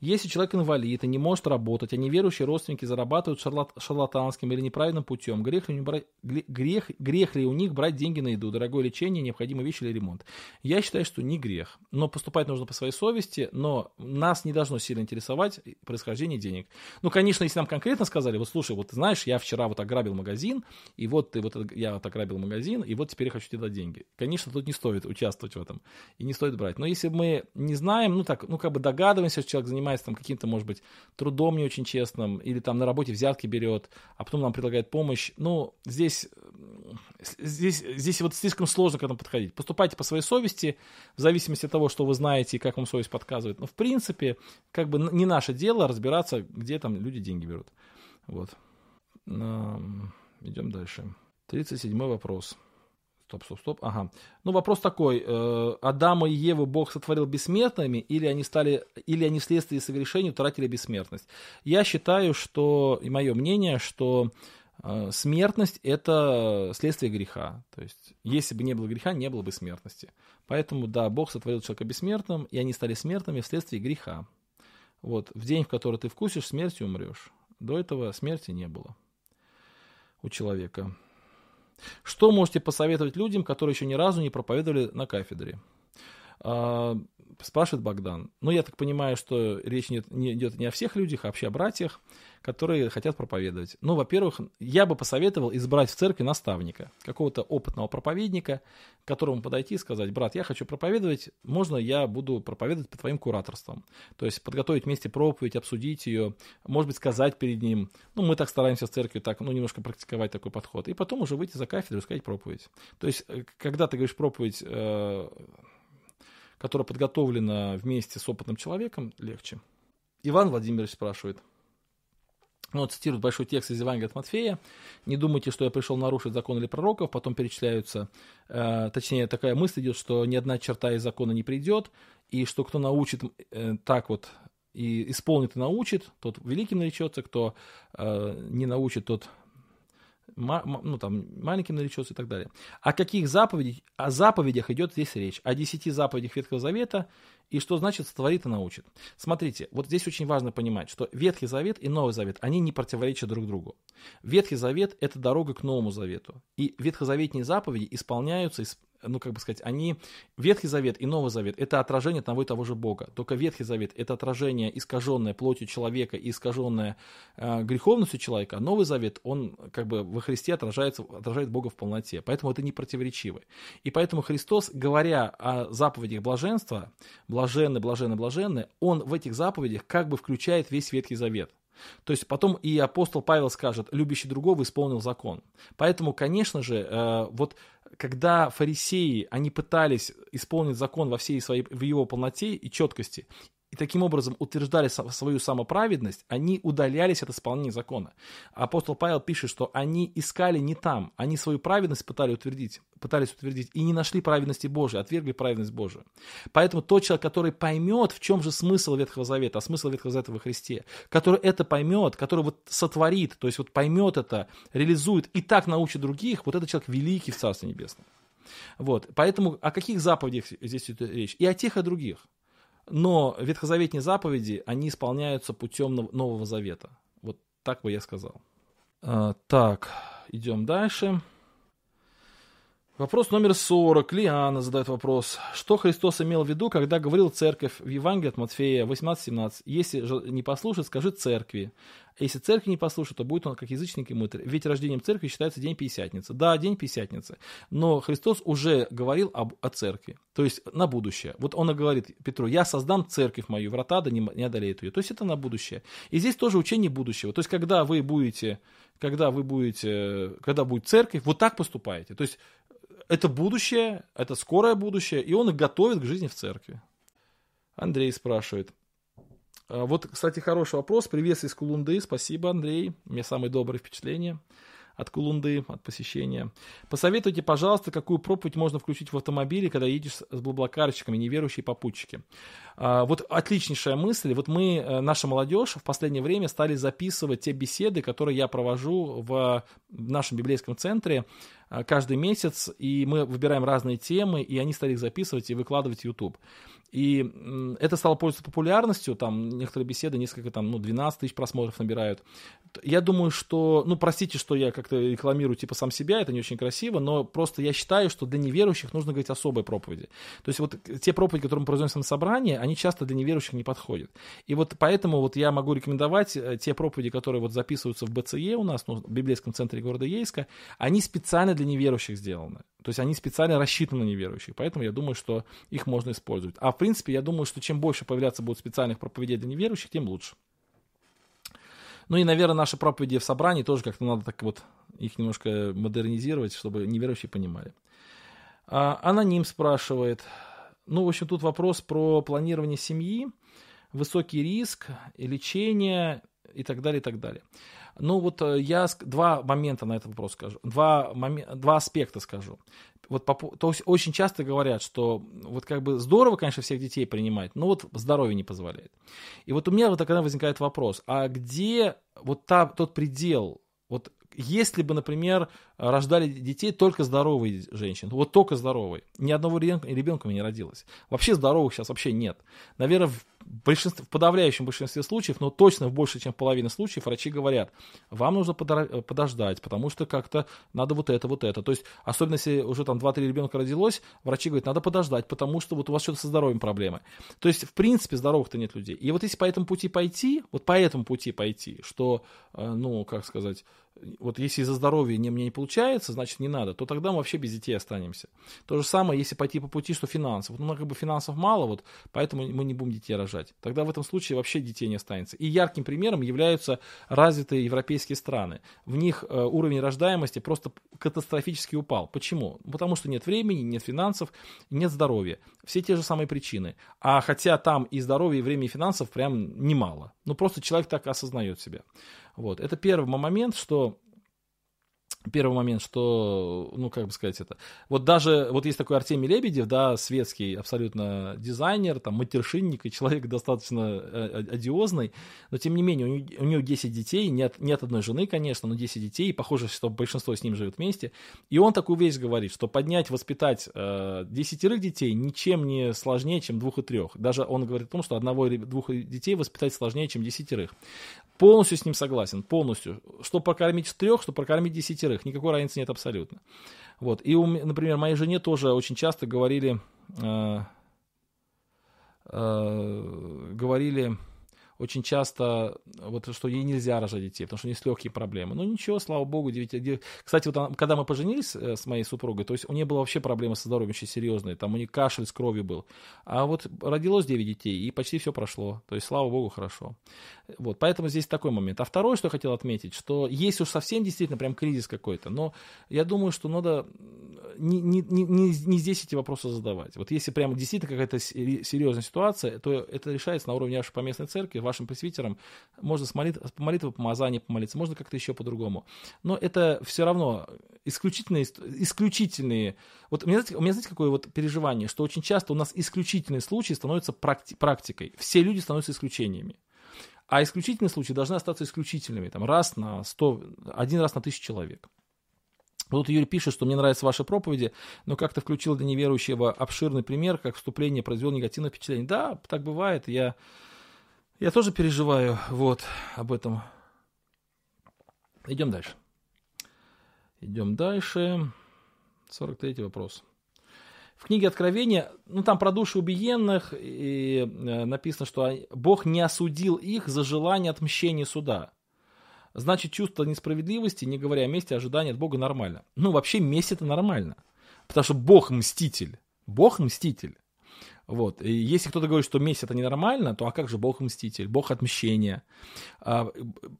Если человек инвалид и не может работать, а неверующие родственники зарабатывают шарлат, шарлатанским или неправильным путем, грех ли, брать, грех, грех ли у них брать деньги на еду, дорогое лечение, необходимые вещи или ремонт? Я считаю, что не грех. Но поступать нужно по своей совести, но нас не должно сильно интересовать происхождение денег. Ну, конечно, если нам конкретно сказали, вот слушай, вот знаешь, я вчера вот ограбил магазин, и вот ты вот я вот ограбил магазин, и вот теперь я хочу тебе дать деньги. Конечно, тут не стоит участвовать в этом. И не стоит брать. Но если мы не знаем, ну так, ну как бы догадываемся, что человек занимается там каким-то, может быть, трудом не очень честным, или там на работе взятки берет, а потом нам предлагает помощь, ну, здесь, здесь, здесь вот слишком сложно к этому подходить. Поступайте по своей совести, в зависимости от того, что вы знаете и как вам совесть подсказывает. Но в принципе, как бы не наше дело разбираться, где там люди деньги берут. Вот. Идем дальше. 37 вопрос. Стоп, стоп, стоп. Ага. Ну, вопрос такой. Э, Адама и Еву Бог сотворил бессмертными, или они стали, или они вследствие совершения утратили бессмертность? Я считаю, что, и мое мнение, что э, смертность – это следствие греха. То есть, если бы не было греха, не было бы смертности. Поэтому, да, Бог сотворил человека бессмертным, и они стали смертными вследствие греха. Вот, в день, в который ты вкусишь, смертью умрешь. До этого смерти не было у человека. Что можете посоветовать людям, которые еще ни разу не проповедовали на кафедре? Спрашивает Богдан. Ну, я так понимаю, что речь не, не идет не о всех людях, а вообще о братьях, которые хотят проповедовать. Ну, во-первых, я бы посоветовал избрать в церкви наставника, какого-то опытного проповедника, к которому подойти и сказать, брат, я хочу проповедовать, можно я буду проповедовать по твоим кураторствам? То есть подготовить вместе проповедь, обсудить ее, может быть, сказать перед ним. Ну, мы так стараемся в церкви так, ну, немножко практиковать такой подход. И потом уже выйти за кафедру и сказать проповедь. То есть, э, когда ты говоришь проповедь э, которая подготовлена вместе с опытным человеком, легче. Иван Владимирович спрашивает. вот цитирует большой текст из Евангелия от Матфея. «Не думайте, что я пришел нарушить закон или пророков». Потом перечисляются, э, точнее, такая мысль идет, что ни одна черта из закона не придет, и что кто научит э, так вот и исполнит и научит, тот великим наречется, кто э, не научит, тот ну, там, маленьким наречется и так далее. О каких заповедях, о заповедях идет здесь речь? О десяти заповедях Ветхого Завета и что значит сотворит и научит. Смотрите, вот здесь очень важно понимать, что Ветхий Завет и Новый Завет, они не противоречат друг другу. Ветхий Завет – это дорога к Новому Завету. И ветхозаветные заповеди исполняются, ну, как бы сказать, они, Ветхий Завет и Новый Завет, это отражение того и того же Бога. Только Ветхий Завет – это отражение, искаженное плотью человека и искаженное э, греховностью человека, а Новый Завет, он как бы во Христе отражается, отражает Бога в полноте. Поэтому это не противоречивы. И поэтому Христос, говоря о заповедях блаженства, блаженны, блаженны, блаженны, он в этих заповедях как бы включает весь Ветхий Завет. То есть потом и апостол Павел скажет, любящий другого исполнил закон. Поэтому, конечно же, э, вот когда фарисеи, они пытались исполнить закон во всей своей, в его полноте и четкости, и таким образом утверждали свою самоправедность, они удалялись от исполнения закона. Апостол Павел пишет, что они искали не там, они свою праведность пытались утвердить, пытались утвердить и не нашли праведности Божией, отвергли праведность Божию. Поэтому тот человек, который поймет, в чем же смысл Ветхого Завета, а смысл Ветхого Завета во Христе, который это поймет, который вот сотворит, то есть вот поймет это, реализует и так научит других, вот этот человек великий в Царстве Небесном. Вот, поэтому о каких заповедях здесь идет речь? И о тех, и о других. Но ветхозаветные заповеди, они исполняются путем Нового Завета. Вот так бы я сказал. А, так, идем дальше. Вопрос номер 40. Лиана задает вопрос. Что Христос имел в виду, когда говорил церковь в Евангелии от Матфея 18-17? Если не послушает, скажи церкви. Если церкви не послушает, то будет он как язычник и мытарь. Ведь рождением церкви считается день Пятидесятницы. Да, день Пятидесятницы. Но Христос уже говорил об, о церкви. То есть на будущее. Вот он и говорит Петру, я создам церковь мою, врата да не, не одолеют ее. То есть это на будущее. И здесь тоже учение будущего. То есть когда вы будете, когда вы будете, когда будет церковь, вот так поступаете. То есть это будущее, это скорое будущее, и он их готовит к жизни в церкви. Андрей спрашивает. А, вот, кстати, хороший вопрос. Привет из Кулунды. Спасибо, Андрей. У меня самые добрые впечатления от Кулунды, от посещения. Посоветуйте, пожалуйста, какую проповедь можно включить в автомобиле, когда едешь с блаблакарщиками, неверующие попутчики. А, вот отличнейшая мысль. Вот мы, э, наша молодежь, в последнее время стали записывать те беседы, которые я провожу в нашем библейском центре каждый месяц, и мы выбираем разные темы, и они стали их записывать и выкладывать в YouTube. И это стало пользоваться популярностью, там некоторые беседы, несколько, там, ну, 12 тысяч просмотров набирают. Я думаю, что, ну, простите, что я как-то рекламирую типа сам себя, это не очень красиво, но просто я считаю, что для неверующих нужно говорить особые проповеди. То есть вот те проповеди, которые мы произносим на собрании, они часто для неверующих не подходят. И вот поэтому вот я могу рекомендовать э, те проповеди, которые вот записываются в БЦЕ у нас, ну, в библейском центре города Ейска, они специально для неверующих сделаны. То есть они специально рассчитаны на неверующих, поэтому я думаю, что их можно использовать. А в принципе, я думаю, что чем больше появляться будет специальных проповедей для неверующих, тем лучше. Ну и, наверное, наши проповеди в собрании тоже как-то надо так вот их немножко модернизировать, чтобы неверующие понимали. А, аноним спрашивает. Ну, в общем, тут вопрос про планирование семьи, высокий риск, лечение и так далее, и так далее. Ну вот э, я два момента на этот вопрос скажу, два, момент, два аспекта скажу. Вот, то есть очень часто говорят, что вот как бы здорово, конечно, всех детей принимать, но вот здоровье не позволяет. И вот у меня вот тогда возникает вопрос, а где вот та, тот предел, вот если бы, например, рождали детей только здоровые женщины, вот только здоровые, ни одного ребенка, не родилось. Вообще здоровых сейчас вообще нет. Наверное, в, большинстве, в подавляющем большинстве случаев, но точно в больше, чем в случаев, врачи говорят, вам нужно подождать, потому что как-то надо вот это, вот это. То есть, особенно если уже там 2-3 ребенка родилось, врачи говорят, надо подождать, потому что вот у вас что-то со здоровьем проблемы. То есть, в принципе, здоровых-то нет людей. И вот если по этому пути пойти, вот по этому пути пойти, что, э, ну, как сказать, вот если из-за здоровья не, мне не получается, значит не надо, то тогда мы вообще без детей останемся. То же самое, если пойти по пути, что финансов. Ну, как бы финансов мало, вот, поэтому мы не будем детей рожать. Тогда в этом случае вообще детей не останется. И ярким примером являются развитые европейские страны. В них э, уровень рождаемости просто катастрофически упал. Почему? Потому что нет времени, нет финансов, нет здоровья. Все те же самые причины. А хотя там и здоровье, и время, и финансов прям немало. Ну, просто человек так осознает себя. Вот. Это первый момент, что Первый момент, что, ну, как бы сказать это, вот даже, вот есть такой Артемий Лебедев, да, светский абсолютно дизайнер, там, матершинник и человек достаточно э, одиозный, но тем не менее, у него 10 детей, нет, нет одной жены, конечно, но 10 детей, и похоже, что большинство с ним живет вместе, и он такую вещь говорит, что поднять, воспитать э, десятерых детей ничем не сложнее, чем двух и трех. Даже он говорит о том, что одного или двух детей воспитать сложнее, чем десятерых. Полностью с ним согласен, полностью. Что прокормить трех, что прокормить десятерых. Никакой разницы нет абсолютно. Вот. И, у, например, моей жене тоже очень часто говорили, э, э, говорили очень часто, вот, что ей нельзя рожать детей, потому что у нее есть легкие проблемы. Ну ничего, слава богу, 9, Кстати, вот она, когда мы поженились э, с моей супругой, то есть у нее была вообще проблема со здоровьем очень серьезная, там у нее кашель с кровью был. А вот родилось 9 детей, и почти все прошло. То есть, слава богу, хорошо. Вот, поэтому здесь такой момент. А второе, что я хотел отметить, что есть уж совсем действительно прям кризис какой-то, но я думаю, что надо не, не, не, не здесь эти вопросы задавать. Вот если прямо действительно какая-то серьезная ситуация, то это решается на уровне вашей поместной церкви, вашим пресвитером, можно с молитв, молитвы помазания помолиться, можно как-то еще по-другому. Но это все равно исключительные, исключительные, вот у меня, знаете, у меня, знаете, какое вот переживание, что очень часто у нас исключительные случаи становятся практи, практикой. Все люди становятся исключениями. А исключительные случаи должны остаться исключительными, там, раз на сто, один раз на тысячу человек. Вот Юрий пишет, что мне нравятся ваши проповеди, но как-то включил для неверующего обширный пример, как вступление произвело негативное впечатление. Да, так бывает. Я я тоже переживаю вот об этом. Идем дальше. Идем дальше. 43 вопрос. В книге Откровения, ну там про души убиенных, и э, написано, что Бог не осудил их за желание отмщения суда. Значит, чувство несправедливости, не говоря о мести, ожидания от Бога нормально. Ну, вообще, месть это нормально. Потому что Бог мститель. Бог мститель. Вот. И если кто-то говорит, что месть это ненормально, то а как же Бог мститель, Бог отмщения. А,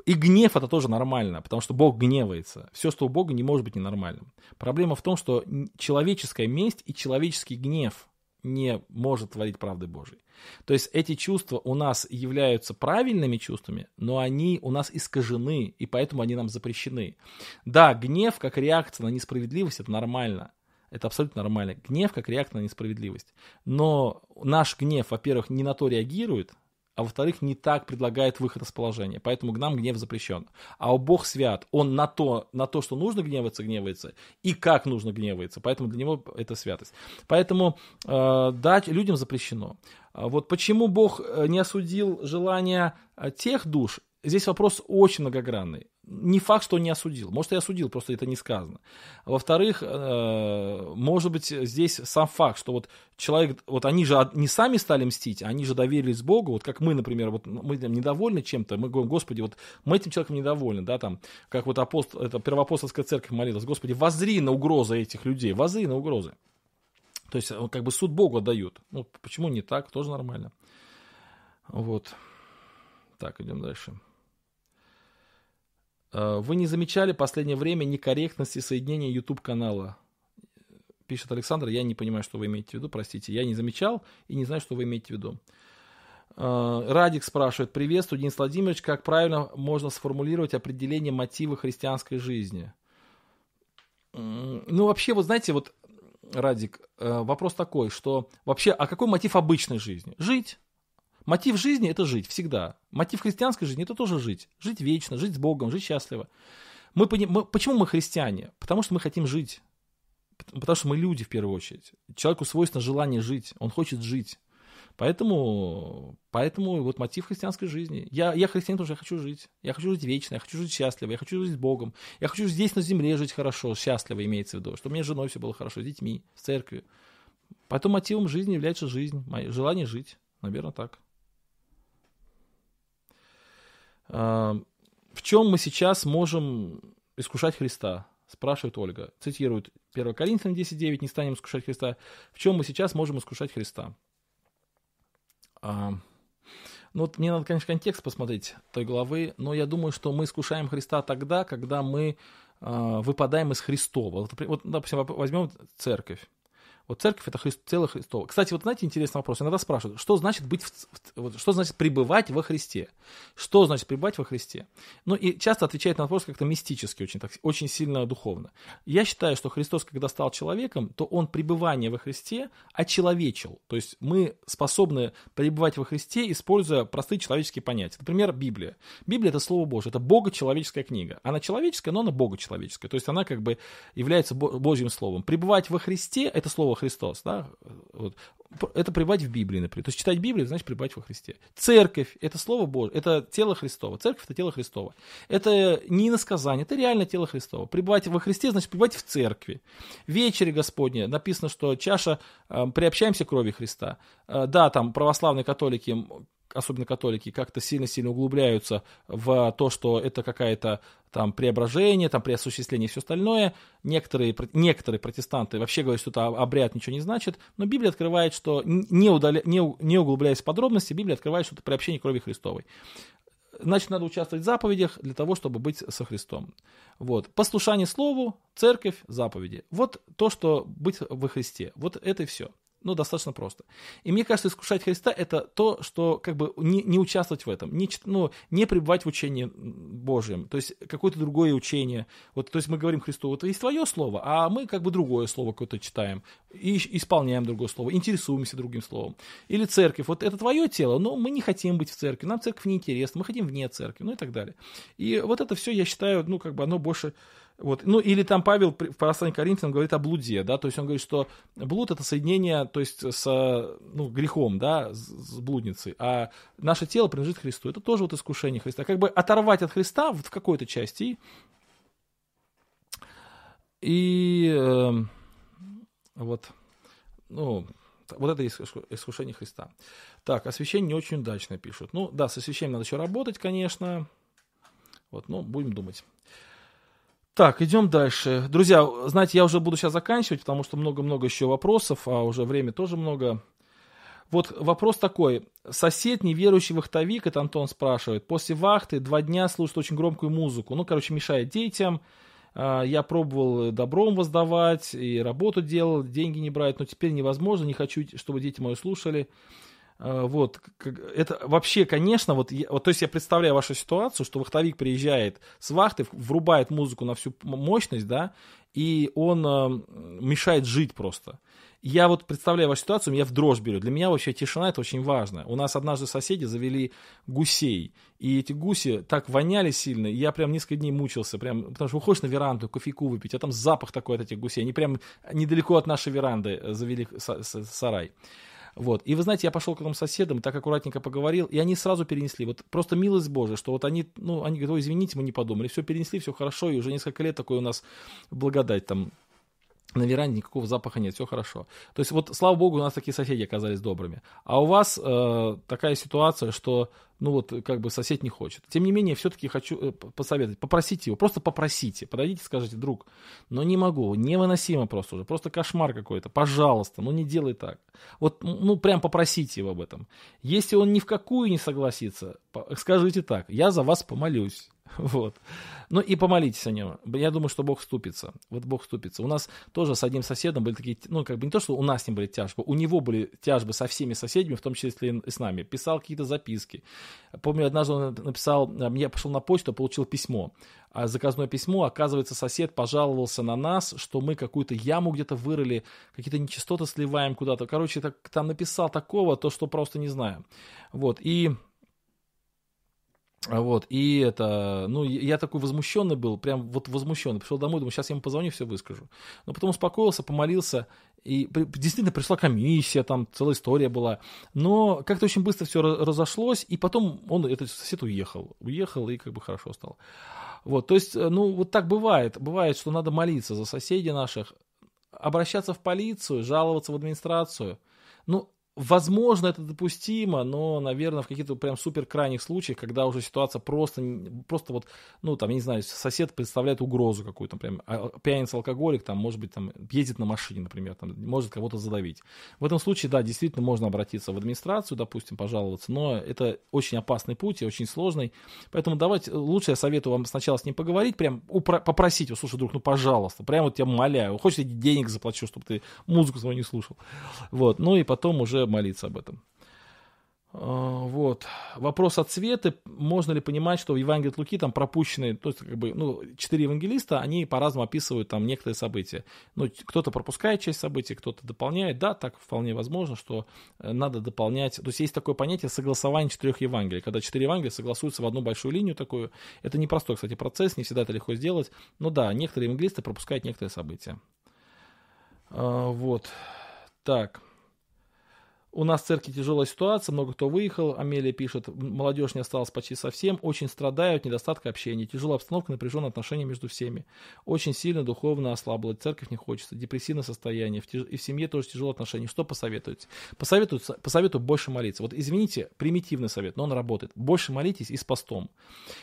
и гнев это тоже нормально, потому что Бог гневается. Все, что у Бога, не может быть ненормальным. Проблема в том, что человеческая месть и человеческий гнев не может творить правды Божьей. То есть эти чувства у нас являются правильными чувствами, но они у нас искажены, и поэтому они нам запрещены. Да, гнев как реакция на несправедливость это нормально. Это абсолютно нормально. Гнев как реакция на несправедливость. Но наш гнев, во-первых, не на то реагирует, а во-вторых, не так предлагает выход из положения. Поэтому к нам гнев запрещен. А у Бог свят. Он на то, на то, что нужно гневаться, гневается, и как нужно гневается. Поэтому для него это святость. Поэтому э, дать людям запрещено. А вот почему Бог э, не осудил желания э, тех душ, здесь вопрос очень многогранный не факт, что он не осудил. Может, и осудил, просто это не сказано. Во-вторых, э, может быть, здесь сам факт, что вот человек, вот они же не сами стали мстить, они же доверились Богу, вот как мы, например, вот мы недовольны чем-то, мы говорим, Господи, вот мы этим человеком недовольны, да, там, как вот апостол, это первоапостольская церковь молилась, Господи, возри на угрозы этих людей, возри на угрозы. То есть, как бы суд Богу отдают. Ну, почему не так? Тоже нормально. Вот. Так, идем дальше. Э, вы не замечали в последнее время некорректности соединения YouTube канала? Пишет Александр, я не понимаю, что вы имеете в виду, простите. Я не замечал и не знаю, что вы имеете в виду. Э, Радик спрашивает, приветствую, Денис Владимирович, как правильно можно сформулировать определение мотива христианской жизни? Ну, вообще, вот знаете, вот, Радик, э, вопрос такой, что вообще, а какой мотив обычной жизни? Жить. Мотив жизни – это жить всегда. Мотив христианской жизни – это тоже жить. Жить вечно, жить с Богом, жить счастливо. Мы, мы, почему мы христиане? Потому что мы хотим жить. Потому что мы люди в первую очередь. Человеку свойственно желание жить. Он хочет жить. Поэтому, поэтому вот мотив христианской жизни. Я, я христианин, потому что я хочу жить. Я хочу жить вечно, я хочу жить счастливо, я хочу жить с Богом. Я хочу здесь на земле жить хорошо, счастливо имеется в виду. Чтобы мне с женой все было хорошо, с детьми, с церковью. Поэтому мотивом жизни является жизнь, желание жить. Наверное, так. А, в чем мы сейчас можем искушать Христа? Спрашивает Ольга. Цитирует 1 Коринфянам 10.9, не станем искушать Христа. В чем мы сейчас можем искушать Христа? Ну вот мне надо, конечно, контекст посмотреть той главы, но я думаю, что мы искушаем Христа тогда, когда мы а, выпадаем из Христова. Вот, вот допустим, возьмем церковь. Вот церковь это Христ, тело Христово. Кстати, вот знаете, интересный вопрос. Иногда спрашивают, что значит быть, в, вот, что значит пребывать во Христе? Что значит пребывать во Христе? Ну и часто отвечает на вопрос как-то мистически, очень, так, очень сильно духовно. Я считаю, что Христос, когда стал человеком, то он пребывание во Христе очеловечил. То есть мы способны пребывать во Христе, используя простые человеческие понятия. Например, Библия. Библия это Слово Божье, это Бога-человеческая книга. Она человеческая, но она Бога-человеческая. То есть она как бы является Божьим Словом. Пребывать во Христе это Слово Христос. Да? Вот. Это пребывать в Библии, например. То есть читать Библию, значит пребывать во Христе. Церковь это Слово Божье, это тело Христово. Церковь это тело Христово. Это не иносказание, это реально тело Христово. Пребывать во Христе значит пребывать в церкви. Вечере Господне написано, что чаша, э, приобщаемся к крови Христа. Э, да, там православные католики особенно католики, как-то сильно-сильно углубляются в то, что это какая-то там преображение, там преосуществление и все остальное. Некоторые, некоторые протестанты вообще говорят, что это обряд ничего не значит, но Библия открывает, что не, удаля, не, не углубляясь в подробности, Библия открывает, что это приобщение крови Христовой. Значит, надо участвовать в заповедях для того, чтобы быть со Христом. Вот. Послушание Слову, церковь, заповеди. Вот то, что быть во Христе. Вот это и все ну, достаточно просто. И мне кажется, искушать Христа – это то, что как бы не, не участвовать в этом, не, ну, не пребывать в учении Божьем, то есть какое-то другое учение. Вот, то есть мы говорим Христу, вот есть твое слово, а мы как бы другое слово какое-то читаем, и исполняем другое слово, интересуемся другим словом. Или церковь, вот это твое тело, но мы не хотим быть в церкви, нам церковь не интересна, мы хотим вне церкви, ну и так далее. И вот это все, я считаю, ну, как бы оно больше вот. Ну, или там Павел в послании к Коринфянам говорит о блуде, да, то есть он говорит, что блуд это соединение, то есть с ну, грехом, да, с, блудницей, а наше тело принадлежит Христу. Это тоже вот искушение Христа. Как бы оторвать от Христа в какой-то части и э, вот, ну, вот это искушение Христа. Так, освящение не очень удачно пишут. Ну, да, с освящением надо еще работать, конечно. Вот, но будем думать. Так, идем дальше. Друзья, знаете, я уже буду сейчас заканчивать, потому что много-много еще вопросов, а уже время тоже много. Вот вопрос такой. Сосед, неверующий вахтовик, это Антон спрашивает, после вахты два дня слушает очень громкую музыку. Ну, короче, мешает детям. А, я пробовал добром воздавать и работу делал, деньги не брать, но теперь невозможно, не хочу, чтобы дети мои слушали. А, вот, это вообще, конечно, вот, вот, то есть я представляю вашу ситуацию, что вахтовик приезжает с вахты, врубает музыку на всю мощность, да, и он э, мешает жить просто. Я вот представляю вашу ситуацию, меня в дрожь берет. Для меня вообще тишина это очень важно. У нас однажды соседи завели гусей, и эти гуси так воняли сильно, и я прям несколько дней мучился, прям, потому что выходишь на веранду кофейку выпить, а там запах такой от этих гусей. Они прям недалеко от нашей веранды завели сарай. Вот. И вы знаете, я пошел к этим соседам, так аккуратненько поговорил, и они сразу перенесли. Вот просто милость Божия, что вот они, ну, они говорят, извините, мы не подумали. Все перенесли, все хорошо, и уже несколько лет такой у нас благодать там на веранде никакого запаха нет, все хорошо. То есть вот, слава богу, у нас такие соседи оказались добрыми. А у вас э, такая ситуация, что ну вот как бы сосед не хочет. Тем не менее, все-таки хочу э, посоветовать, попросите его, просто попросите, подойдите, скажите, друг, но не могу, невыносимо просто уже, просто кошмар какой-то, пожалуйста, ну не делай так. Вот, ну прям попросите его об этом. Если он ни в какую не согласится, скажите так, я за вас помолюсь. Вот. Ну и помолитесь о нем. Я думаю, что Бог вступится. Вот Бог вступится. У нас тоже с одним соседом были такие, ну как бы не то, что у нас с ним были тяжбы, у него были тяжбы со всеми соседями, в том числе и с нами. Писал какие-то записки. Помню, однажды он написал, я пошел на почту, получил письмо. А заказное письмо, оказывается, сосед пожаловался на нас, что мы какую-то яму где-то вырыли, какие-то нечистоты сливаем куда-то. Короче, так, там написал такого, то, что просто не знаю. Вот, и а вот, и это, ну, я такой возмущенный был, прям вот возмущенный. Пришел домой, думаю, сейчас я ему позвоню, все выскажу. Но потом успокоился, помолился, и действительно пришла комиссия, там целая история была. Но как-то очень быстро все разошлось, и потом он, этот сосед уехал. Уехал, и как бы хорошо стало. Вот, то есть, ну, вот так бывает. Бывает, что надо молиться за соседей наших, обращаться в полицию, жаловаться в администрацию. Ну, Возможно, это допустимо, но, наверное, в каких-то прям супер крайних случаях, когда уже ситуация просто, просто вот, ну, там, я не знаю, сосед представляет угрозу какую-то, прям а, пьяница, алкоголик, там, может быть, там, едет на машине, например, там, может кого-то задавить. В этом случае, да, действительно можно обратиться в администрацию, допустим, пожаловаться, но это очень опасный путь и очень сложный, поэтому давайте, лучше я советую вам сначала с ним поговорить, прям упро- попросить его, слушай, друг, ну, пожалуйста, прям вот тебя умоляю, хочешь, я денег заплачу, чтобы ты музыку свою не слушал, вот, ну, и потом уже молиться об этом. А, вот. Вопрос о цвете. Можно ли понимать, что в Евангелии от Луки там пропущены, то есть как бы, ну, четыре евангелиста, они по-разному описывают там некоторые события. Ну, кто-то пропускает часть событий, кто-то дополняет. Да, так вполне возможно, что э, надо дополнять. То есть есть такое понятие согласования четырех Евангелий. Когда четыре Евангелия согласуются в одну большую линию такую. Это непростой, кстати, процесс, не всегда это легко сделать. Но да, некоторые евангелисты пропускают некоторые события. А, вот. Так. У нас в церкви тяжелая ситуация, много кто выехал, Амелия пишет, молодежь не осталась почти совсем, очень страдают, недостатка общения, тяжелая обстановка, напряженные отношения между всеми. Очень сильно духовно ослабла, церковь не хочется, депрессивное состояние, в тяж... и в семье тоже тяжелые отношения. Что посоветуете? Посоветую, посоветую больше молиться. Вот извините, примитивный совет, но он работает. Больше молитесь и с постом.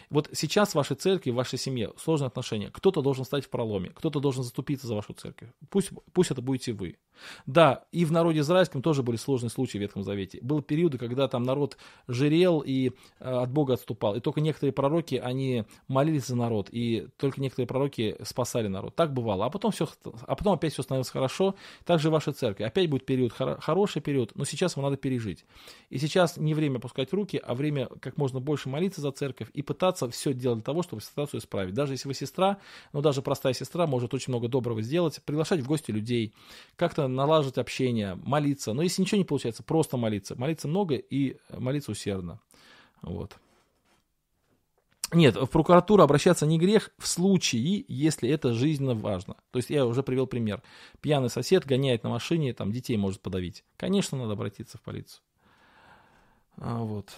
Вот сейчас в вашей церкви, в вашей семье сложные отношения. Кто-то должен стать в проломе, кто-то должен заступиться за вашу церковь. Пусть, пусть это будете вы. Да, и в народе израильском тоже были сложные в Ветхом Завете. Были периоды, когда там народ жирел и э, от Бога отступал. И только некоторые пророки, они молились за народ, и только некоторые пророки спасали народ. Так бывало. А потом, все, а потом опять все становилось хорошо. Также в вашей церкви. Опять будет период, хор- хороший период, но сейчас вам надо пережить. И сейчас не время пускать руки, а время как можно больше молиться за церковь и пытаться все делать для того, чтобы ситуацию исправить. Даже если вы сестра, но даже простая сестра может очень много доброго сделать, приглашать в гости людей, как-то налаживать общение, молиться. Но если ничего не получается, просто молиться. Молиться много и молиться усердно. Вот. Нет, в прокуратуру обращаться не грех в случае, если это жизненно важно. То есть я уже привел пример. Пьяный сосед гоняет на машине, там детей может подавить. Конечно, надо обратиться в полицию. А, вот.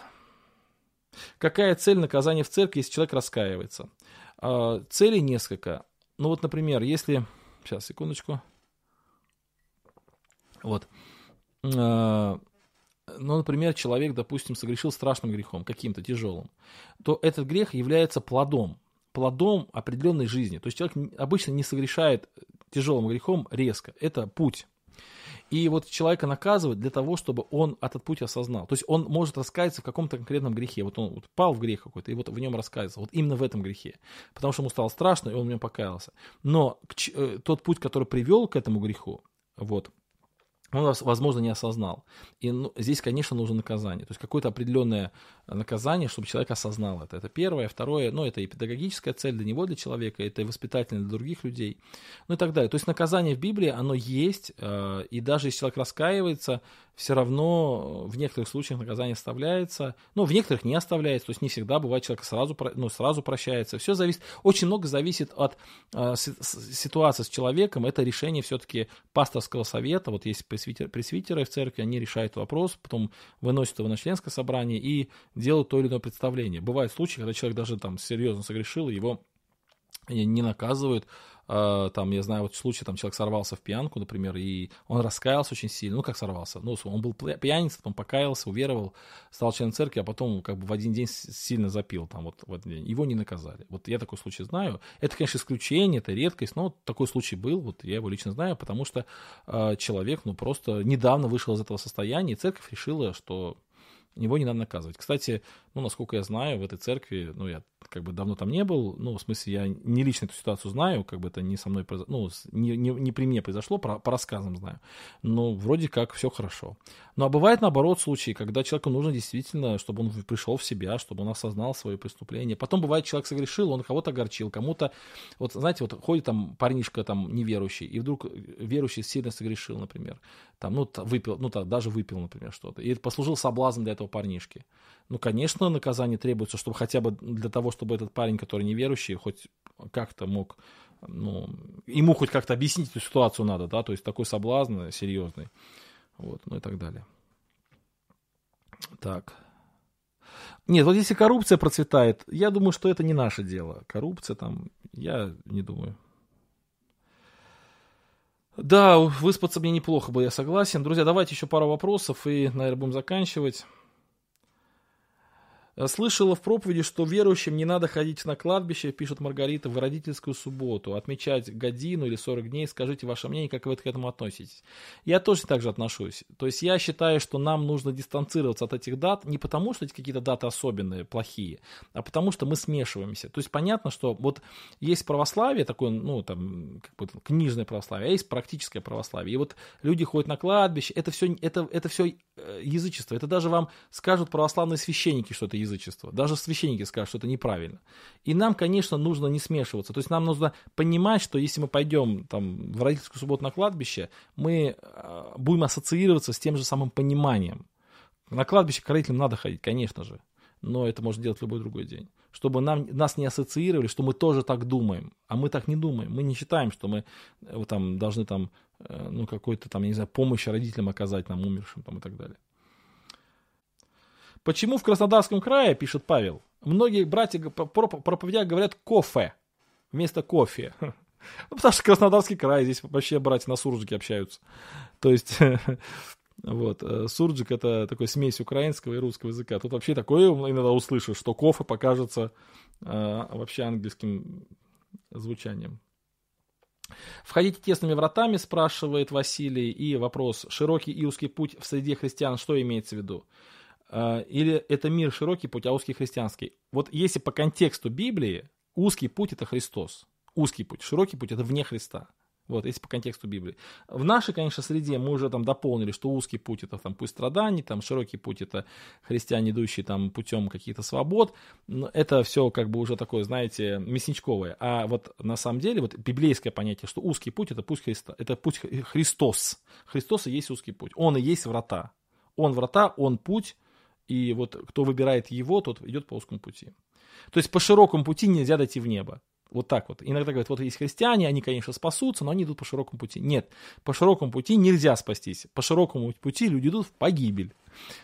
Какая цель наказания в церкви, если человек раскаивается? А, целей несколько. Ну вот, например, если... Сейчас, секундочку. Вот. А, ну, например, человек, допустим, согрешил страшным грехом, каким-то тяжелым, то этот грех является плодом, плодом определенной жизни. То есть человек обычно не согрешает тяжелым грехом резко. Это путь. И вот человека наказывают для того, чтобы он этот путь осознал. То есть он может раскаяться в каком-то конкретном грехе. Вот он вот пал в грех какой-то, и вот в нем раскаялся. Вот именно в этом грехе. Потому что ему стало страшно, и он в нем покаялся. Но э, тот путь, который привел к этому греху, вот, он, возможно, не осознал. И ну, здесь, конечно, нужно наказание. То есть какое-то определенное наказание, чтобы человек осознал это. Это первое. Второе, ну, это и педагогическая цель для него, для человека, это и воспитательная для других людей, ну и так далее. То есть наказание в Библии, оно есть, э, и даже если человек раскаивается, все равно в некоторых случаях наказание оставляется, ну, в некоторых не оставляется, то есть не всегда бывает человек сразу, ну, сразу прощается. Все зависит, очень много зависит от э, ситуации с человеком, это решение все-таки пасторского совета, вот есть пресвитер, пресвитеры в церкви, они решают вопрос, потом выносят его на членское собрание и делают то или иное представление. Бывают случаи, когда человек даже там серьезно согрешил, его не наказывают, а, там, я знаю, вот случай, там человек сорвался в пьянку, например, и он раскаялся очень сильно, ну, как сорвался, ну, он был пьяницей, потом покаялся, уверовал, стал членом церкви, а потом, как бы, в один день сильно запил, там, вот, в один день, его не наказали. Вот я такой случай знаю, это, конечно, исключение, это редкость, но такой случай был, вот я его лично знаю, потому что э, человек, ну, просто недавно вышел из этого состояния, и церковь решила, что его не надо наказывать. Кстати, ну, насколько я знаю, в этой церкви, ну, я как бы давно там не был, ну, в смысле, я не лично эту ситуацию знаю, как бы это не со мной произошло, ну, не, не, не при мне произошло, по, по рассказам знаю, но вроде как все хорошо. Ну, а бывает, наоборот, случаи, когда человеку нужно действительно, чтобы он пришел в себя, чтобы он осознал свое преступление. Потом бывает, человек согрешил, он кого-то огорчил, кому-то, вот, знаете, вот ходит там парнишка там неверующий, и вдруг верующий сильно согрешил, например, там, ну, выпил, ну, так, даже выпил, например, что-то, и послужил соблазн для этого парнишки. Ну, конечно, наказание требуется, чтобы хотя бы для того, чтобы этот парень, который неверующий, хоть как-то мог, ну, ему хоть как-то объяснить эту ситуацию надо, да, то есть такой соблазн серьезный, вот, ну и так далее. Так. Нет, вот если коррупция процветает, я думаю, что это не наше дело. Коррупция там, я не думаю. Да, выспаться мне неплохо бы, я согласен. Друзья, давайте еще пару вопросов и, наверное, будем заканчивать. Э, слышала в проповеди, что верующим не надо ходить на кладбище, пишет Маргарита, в родительскую субботу, отмечать годину или 40 дней. Скажите ваше мнение, как вы к этому относитесь. Я тоже так же отношусь. То есть я считаю, что нам нужно дистанцироваться от этих дат не потому, что эти какие-то даты особенные, плохие, а потому что мы смешиваемся. То есть понятно, что вот есть православие, такое, ну, там, как бы книжное православие, а есть практическое православие. И вот люди ходят на кладбище, это все, это, это все э, язычество. Это даже вам скажут православные священники, что это язычество. Даже священники скажут, что это неправильно. И нам, конечно, нужно не смешиваться. То есть нам нужно понимать, что если мы пойдем там, в родительскую субботу на кладбище, мы э, будем ассоциироваться с тем же самым пониманием. На кладбище к родителям надо ходить, конечно же. Но это можно делать в любой другой день. Чтобы нам, нас не ассоциировали, что мы тоже так думаем. А мы так не думаем. Мы не считаем, что мы э, там, должны там, э, ну, какой-то там, я не знаю, помощь родителям оказать нам умершим там, и так далее. Почему в Краснодарском крае, пишет Павел, многие братья проповедя говорят кофе вместо кофе? Ну, потому что Краснодарский край, здесь вообще братья на суржике общаются. То есть, вот, э, суржик это такой смесь украинского и русского языка. Тут вообще такое иногда услышишь, что кофе покажется э, вообще английским звучанием. Входите тесными вратами, спрашивает Василий. И вопрос, широкий и узкий путь в среде христиан, что имеется в виду? А, или это мир широкий путь, а узкий христианский. Вот если по контексту Библии, узкий путь это Христос. Узкий путь, широкий путь это вне Христа. Вот, если по контексту Библии. В нашей, конечно, среде мы уже там дополнили, что узкий путь это там путь страданий, там широкий путь это христиане, идущие там путем каких-то свобод. Это все как бы уже такое, знаете, мясничковое. А вот на самом деле вот библейское понятие, что узкий путь это путь Христа, это путь Христос. Христос и есть узкий путь. Он и есть врата. Он врата, он путь, и вот кто выбирает его, тот идет по узкому пути. То есть по широкому пути нельзя дойти в небо. Вот так вот. Иногда говорят, вот есть христиане, они, конечно, спасутся, но они идут по широкому пути. Нет, по широкому пути нельзя спастись. По широкому пути люди идут в погибель.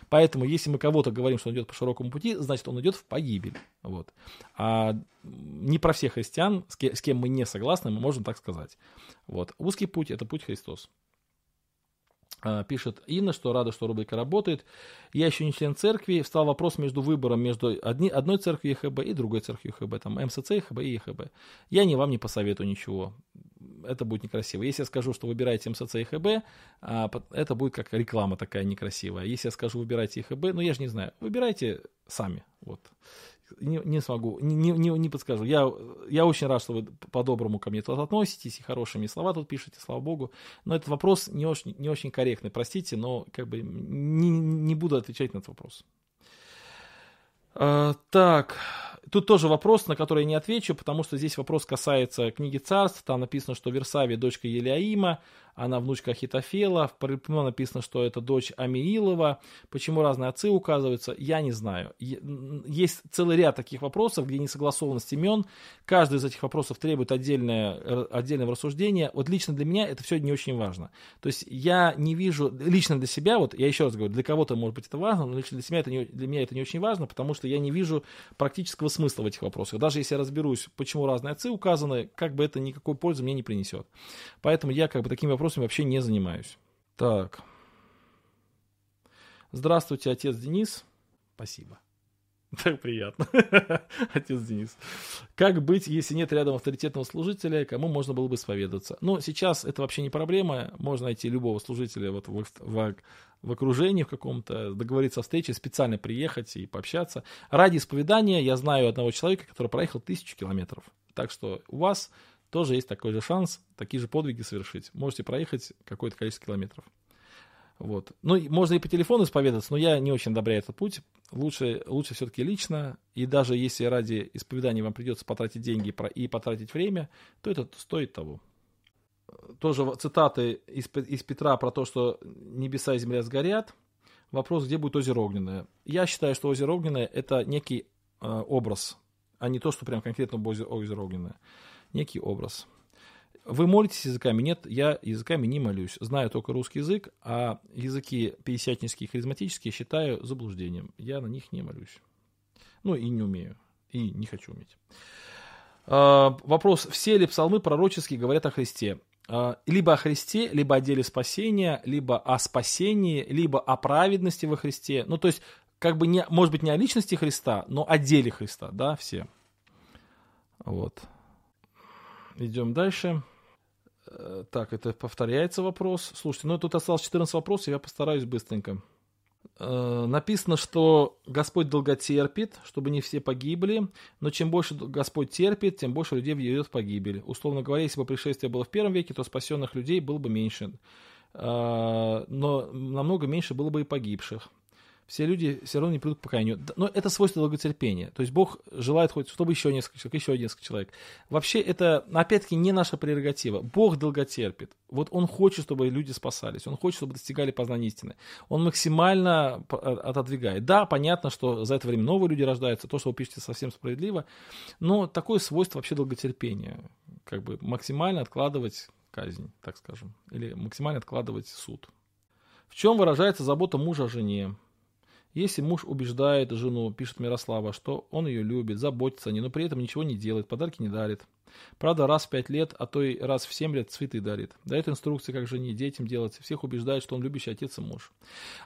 Поэтому, если мы кого-то говорим, что он идет по широкому пути, значит, он идет в погибель. Вот. А не про всех христиан, с кем, мы не согласны, мы можем так сказать. Вот. Узкий путь – это путь Христос. А, пишет Инна, что рада, что рубрика работает. Я еще не член церкви. Встал вопрос между выбором между одни, одной церковью ЕХБ и другой церковью ЕХБ. Там МСЦ, ЕХБ и ЕХБ. Я не вам не посоветую ничего. Это будет некрасиво. Если я скажу, что выбирайте МСЦ и ЕХБ, а, это будет как реклама такая некрасивая. Если я скажу, выбирайте ЕХБ, ну я же не знаю. Выбирайте сами. Вот не, не смогу, не, не, не подскажу. Я, я очень рад, что вы по-доброму ко мне тут относитесь и хорошими слова тут пишете, слава богу. Но этот вопрос не очень, не очень корректный, простите, но как бы не, не буду отвечать на этот вопрос. А, так, тут тоже вопрос, на который я не отвечу, потому что здесь вопрос касается книги царств. Там написано, что Версавия дочка Елиаима, она внучка Ахитофела. В Паралипоменон написано, что это дочь Амиилова. Почему разные отцы указываются, я не знаю. Есть целый ряд таких вопросов, где несогласованность имен. Каждый из этих вопросов требует отдельное, отдельного рассуждения. Вот лично для меня это все не очень важно. То есть я не вижу, лично для себя, вот я еще раз говорю, для кого-то может быть это важно, но лично для, себя это не, для меня это не очень важно, потому что я не вижу практического смысла в этих вопросах. Даже если я разберусь, почему разные отцы указаны, как бы это никакой пользы мне не принесет. Поэтому я как бы такими вопросами вообще не занимаюсь. Так. Здравствуйте, отец Денис. Спасибо. Так приятно. Отец Денис. Как быть, если нет рядом авторитетного служителя, кому можно было бы исповедаться? Ну, сейчас это вообще не проблема. Можно найти любого служителя вот в, в, в окружении в каком-то, договориться о встрече, специально приехать и пообщаться. Ради исповедания я знаю одного человека, который проехал тысячу километров. Так что у вас тоже есть такой же шанс такие же подвиги совершить. Можете проехать какое-то количество километров. Вот. Ну, можно и по телефону исповедаться, но я не очень одобряю этот путь. Лучше, лучше все-таки лично. И даже если ради исповедания вам придется потратить деньги и потратить время, то это стоит того. Тоже цитаты из, из Петра про то, что небеса и земля сгорят. Вопрос, где будет озеро Огненное. Я считаю, что озеро Огненное – это некий э, образ, а не то, что прям конкретно озеро, Огненное некий образ. Вы молитесь языками? Нет, я языками не молюсь. Знаю только русский язык, а языки пятидесятнические и харизматические считаю заблуждением. Я на них не молюсь. Ну и не умею. И не хочу уметь. А, вопрос. Все ли псалмы пророческие говорят о Христе? э, либо о Христе, либо о деле спасения, либо о спасении, либо о праведности во Христе. Ну, то есть, как бы, не, может быть, не о личности Христа, но о деле Христа, да, все. Вот. Идем дальше. Э, так, это повторяется вопрос. Слушайте, ну тут осталось 14 вопросов, я постараюсь быстренько. Э, написано, что Господь долготерпит, чтобы не все погибли, но чем больше Господь терпит, тем больше людей ведет в погибель. Условно говоря, если бы пришествие было в первом веке, то спасенных людей было бы меньше, э, но намного меньше было бы и погибших все люди все равно не придут к покаянию. Но это свойство долготерпения. То есть Бог желает хоть, чтобы еще несколько человек, еще несколько человек. Вообще это, опять-таки, не наша прерогатива. Бог долготерпит. Вот Он хочет, чтобы люди спасались. Он хочет, чтобы достигали познания истины. Он максимально отодвигает. Да, понятно, что за это время новые люди рождаются. То, что вы пишете, совсем справедливо. Но такое свойство вообще долготерпения. Как бы максимально откладывать казнь, так скажем. Или максимально откладывать суд. В чем выражается забота мужа о жене? Если муж убеждает жену, пишет Мирослава, что он ее любит, заботится о ней, но при этом ничего не делает, подарки не дарит, Правда, раз в пять лет, а то и раз в семь лет цветы дарит. Дает инструкции, как жене, детям делать. Всех убеждает, что он любящий отец и муж.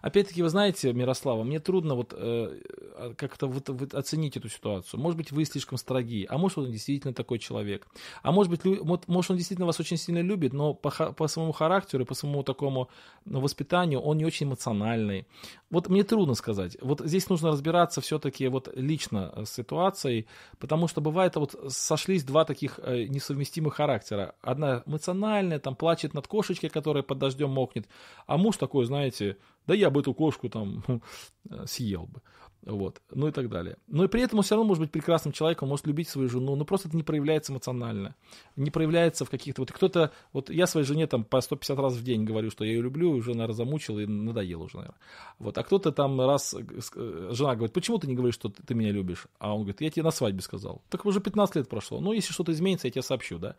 Опять-таки, вы знаете, Мирослава, мне трудно вот э, а, как-то вот, вот оценить эту ситуацию. Может быть, вы слишком строги, а может, он действительно такой человек. А может быть, может, он действительно вас очень сильно любит, но по, по своему характеру, по своему такому ну, воспитанию он не очень эмоциональный. Вот мне трудно сказать. Вот здесь нужно разбираться все-таки вот лично с ситуацией, потому что бывает, вот сошлись два таких таких э, характера. Одна эмоциональная, там плачет над кошечкой, которая под дождем мокнет, а муж такой, знаете, да я бы эту кошку там съел бы. Вот, ну и так далее. Но и при этом он все равно может быть прекрасным человеком, может любить свою жену, но просто это не проявляется эмоционально, не проявляется в каких-то... Вот кто-то... Вот я своей жене там по 150 раз в день говорю, что я ее люблю, уже, наверное, замучил и надоел уже, наверное. Вот, а кто-то там раз... Э, жена говорит, почему ты не говоришь, что ты меня любишь? А он говорит, я тебе на свадьбе сказал. Так уже 15 лет прошло. Ну, если что-то изменится, я тебе сообщу, да?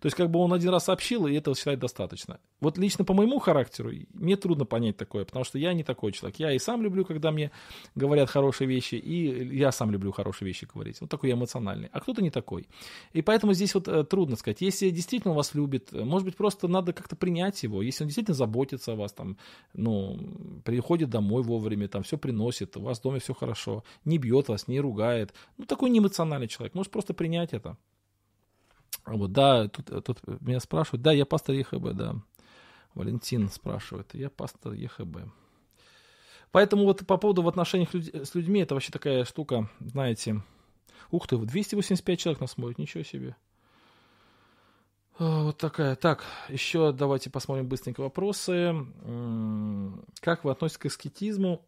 То есть, как бы он один раз сообщил, и этого считает достаточно. Вот лично по моему характеру мне трудно понять такое, потому что я не такой человек. Я и сам люблю, когда мне говорят хорошие хорошие вещи, и я сам люблю хорошие вещи говорить. Вот такой я эмоциональный. А кто-то не такой. И поэтому здесь вот э, трудно сказать. Если действительно вас любит, э, может быть, просто надо как-то принять его. Если он действительно заботится о вас, там, ну, приходит домой вовремя, там, все приносит, у вас в доме все хорошо, не бьет вас, не ругает. Ну, такой неэмоциональный человек. Может просто принять это. Вот, да, тут, э, тут меня спрашивают. Да, я пастор ЕХБ, да. Валентин спрашивает. Я пастор ЕХБ. Поэтому вот по поводу в отношениях с людьми, это вообще такая штука, знаете, ух ты, 285 человек нас смотрит, ничего себе. А, вот такая. Так, еще давайте посмотрим быстренько вопросы. Как вы относитесь к аскетизму?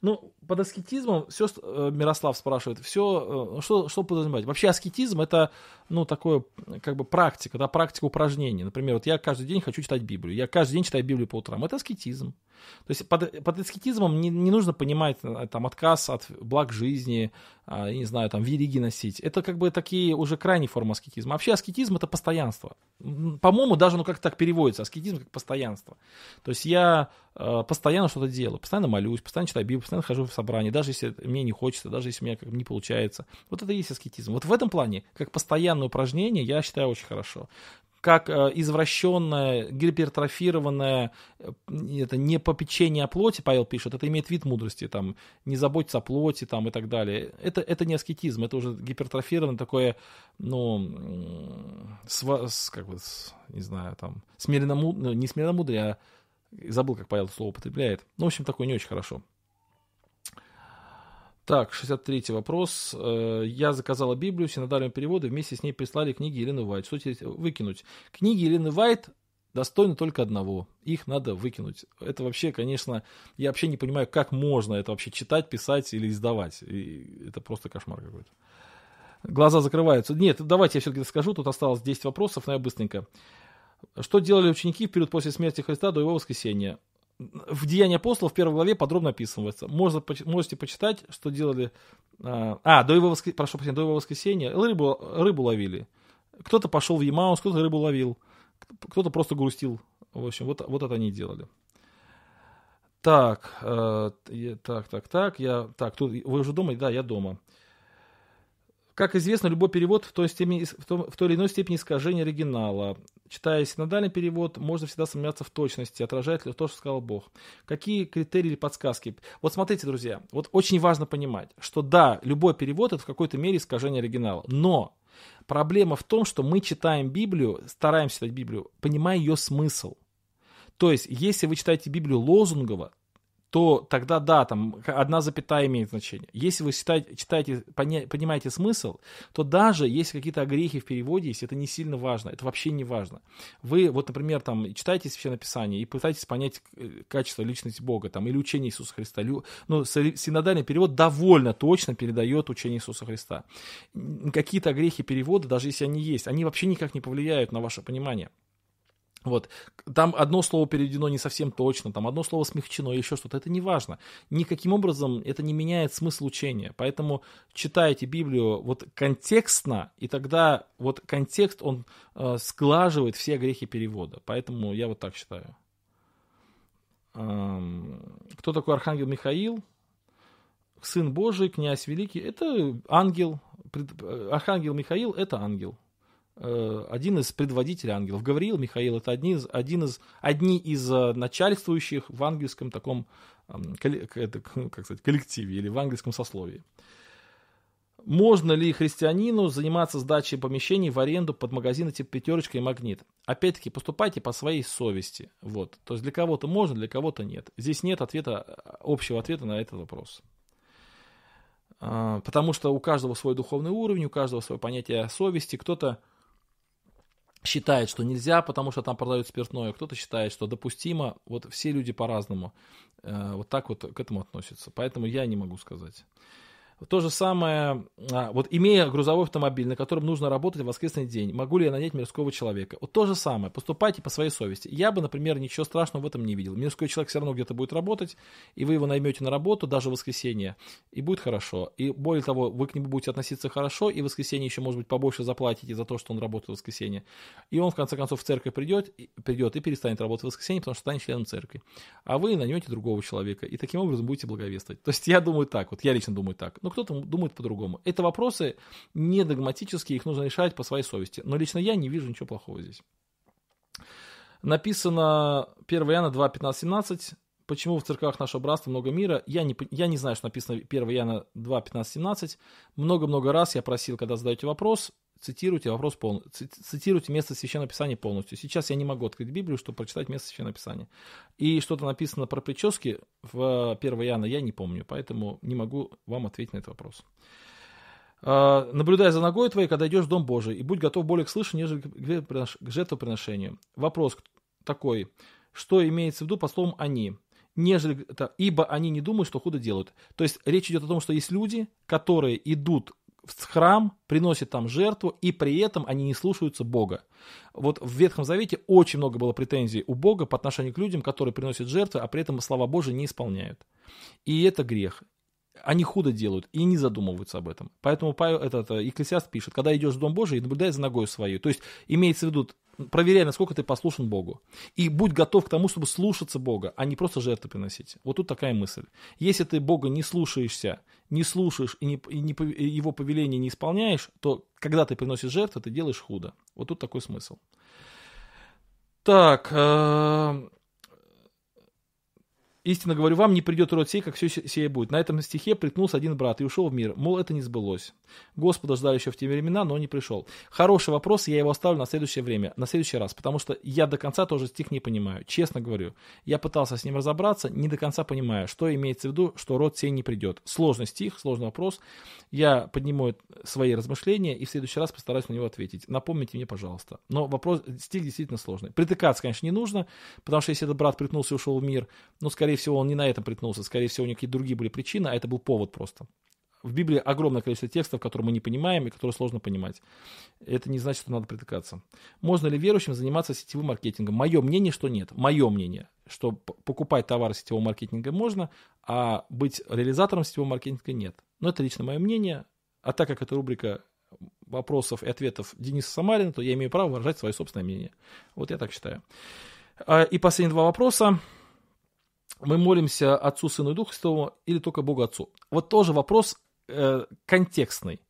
Ну, под аскетизмом все, э, Мирослав спрашивает, все, э, что, что подразумевать? Вообще аскетизм это, ну, такое, как бы практика, да, практика упражнений. Например, вот я каждый день хочу читать Библию, я каждый день читаю Библию по утрам. Это аскетизм. То есть под, под аскетизмом не, не нужно понимать э, там отказ от благ жизни, а, не знаю, там вериги носить. Это как бы такие уже крайние формы аскетизма. Вообще аскетизм это постоянство. По-моему, даже ну как так переводится, аскетизм как постоянство. То есть я э, постоянно что-то делаю, постоянно молюсь, постоянно читаю Библию, постоянно хожу в собрание, даже если мне не хочется, даже если у меня как не получается. Вот это и есть аскетизм. Вот в этом плане, как постоянное упражнение, я считаю очень хорошо как э, извращенное, гипертрофированное, э, это не попечение о плоти, Павел пишет, это имеет вид мудрости, там, не заботиться о плоти, там, и так далее. Это, это не аскетизм, это уже гипертрофированное такое, ну, с, как бы, с, не знаю, там, смиренно, ну, не смиренно мудрее, а забыл, как Павел слово употребляет. Ну, в общем, такое не очень хорошо. Так, 63-й вопрос. Э, я заказала Библию, синодальные переводы, вместе с ней прислали книги Елены Вайт. Что теперь выкинуть? Книги Елены Вайт достойны только одного. Их надо выкинуть. Это вообще, конечно, я вообще не понимаю, как можно это вообще читать, писать или издавать. И это просто кошмар какой-то. Глаза закрываются. Нет, давайте я все-таки скажу. Тут осталось 10 вопросов, но я быстренько. Что делали ученики в период после смерти Христа до его воскресения? В Деянии апостолов в первой главе подробно описывается. Можно, можете почитать, что делали... А, а до его, воскр... Прошу прощения, до его воскресения рыбу, рыбу ловили. Кто-то пошел в Емаус, кто-то рыбу ловил, кто-то просто грустил. В общем, вот, вот это они делали. Так, э, так, так, так, я, так, тут, вы уже дома? Да, я дома. Как известно, любой перевод в той, степени, в, том, в той или иной степени искажения оригинала. Читая синодальный перевод, можно всегда сомневаться в точности, отражает ли то, что сказал Бог. Какие критерии или подсказки? Вот смотрите, друзья, вот очень важно понимать, что да, любой перевод это в какой-то мере искажение оригинала, но проблема в том, что мы читаем Библию, стараемся читать Библию, понимая ее смысл. То есть, если вы читаете Библию лозунгово, то тогда да, там одна запятая имеет значение. Если вы читаете, читаете понимаете смысл, то даже если какие-то огрехи в переводе есть, это не сильно важно, это вообще не важно. Вы, вот, например, там, читаете Священное Писание и пытаетесь понять э, качество личности Бога там, или учение Иисуса Христа. Ну, синодальный перевод довольно точно передает учение Иисуса Христа. Какие-то огрехи перевода, даже если они есть, они вообще никак не повлияют на ваше понимание. Вот. Там одно слово переведено не совсем точно, там одно слово смягчено, еще что-то. Это не важно. Никаким образом это не меняет смысл учения. Поэтому читайте Библию вот контекстно, и тогда вот контекст, он э, сглаживает все грехи перевода. Поэтому я вот так считаю. Эм, кто такой Архангел Михаил? Сын Божий, князь великий. Это ангел. Э, Архангел Михаил – это ангел. Э, один из предводителей ангелов. Гавриил, Михаил, это одни из, один из, одни из э, начальствующих в ангельском таком, как сказать, коллективе или в ангельском сословии. Можно ли христианину заниматься сдачей помещений в аренду под магазины типа «Пятерочка» и «Магнит»? Опять-таки, поступайте по своей совести. Вот. То есть для кого-то можно, для кого-то нет. Здесь нет ответа, общего ответа на этот вопрос. А, потому что у каждого свой духовный уровень, у каждого свое понятие совести. Кто-то считает, что нельзя, потому что там продают спиртное, кто-то считает, что допустимо. Вот все люди по-разному э, вот так вот к этому относятся. Поэтому я не могу сказать. То же самое, а, вот имея грузовой автомобиль, на котором нужно работать в воскресный день, могу ли я нанять мирского человека? Вот то же самое, поступайте по своей совести. Я бы, например, ничего страшного в этом не видел. Мирской человек все равно где-то будет работать, и вы его наймете на работу, даже в воскресенье, и будет хорошо. И более того, вы к нему будете относиться хорошо, и в воскресенье еще, может быть, побольше заплатите за то, что он работает в воскресенье. И он, в конце концов, в церковь придет, придет и перестанет работать в воскресенье, потому что станет членом церкви. А вы наймете другого человека, и таким образом будете благовествовать. То есть я думаю так, вот я лично думаю так но кто-то думает по-другому. Это вопросы не догматические, их нужно решать по своей совести. Но лично я не вижу ничего плохого здесь. Написано 1 Иоанна 2, 15, 17. Почему в церквах нашего братства много мира? Я не, я не знаю, что написано 1 Иоанна 2, 15, 17. Много-много раз я просил, когда задаете вопрос, цитируйте вопрос полностью, цитируйте место Священного Писания полностью. Сейчас я не могу открыть Библию, чтобы прочитать место Священного Писания. И что-то написано про прически в 1 Иоанна я не помню, поэтому не могу вам ответить на этот вопрос. А, наблюдай за ногой твоей, когда идешь в Дом Божий, и будь готов более к слышанию, нежели к жертвоприношению. Вопрос такой, что имеется в виду по словам «они»? нежели ибо они не думают, что худо делают. То есть речь идет о том, что есть люди, которые идут в храм, приносят там жертву, и при этом они не слушаются Бога. Вот в Ветхом Завете очень много было претензий у Бога по отношению к людям, которые приносят жертвы, а при этом слова Божии не исполняют. И это грех. Они худо делают и не задумываются об этом. Поэтому Павел, этот, Екклесиаст пишет, когда идешь в Дом Божий, наблюдай за ногой своей. То есть имеется в виду, проверяй, насколько ты послушен Богу. И будь готов к тому, чтобы слушаться Бога, а не просто жертвы приносить. Вот тут такая мысль. Если ты Бога не слушаешься, не слушаешь и, не, и не, его повеление не исполняешь, то когда ты приносишь жертвы, ты делаешь худо. Вот тут такой смысл. Так, э, Истинно говорю вам, не придет род сей, как все сие будет. На этом стихе приткнулся один брат и ушел в мир. Мол, это не сбылось. Господа ждали еще в те времена, но не пришел. Хороший вопрос, я его оставлю на следующее время, на следующий раз, потому что я до конца тоже стих не понимаю. Честно говорю, я пытался с ним разобраться, не до конца понимаю, что имеется в виду, что род сей не придет. Сложный стих, сложный вопрос. Я подниму свои размышления и в следующий раз постараюсь на него ответить. Напомните мне, пожалуйста. Но вопрос, стих действительно сложный. Притыкаться, конечно, не нужно, потому что если этот брат приткнулся и ушел в мир, ну, скорее всего, он не на этом приткнулся, скорее всего, у него какие-то другие были причины, а это был повод просто. В Библии огромное количество текстов, которые мы не понимаем и которые сложно понимать. Это не значит, что надо притыкаться. Можно ли верующим заниматься сетевым маркетингом? Мое мнение, что нет. Мое мнение, что покупать товары сетевого маркетинга можно, а быть реализатором сетевого маркетинга нет. Но это лично мое мнение. А так как это рубрика вопросов и ответов Дениса Самарина, то я имею право выражать свое собственное мнение. Вот я так считаю. А, и последние два вопроса мы молимся Отцу, Сыну и Духу Святому или только Богу Отцу? Вот тоже вопрос э, контекстный.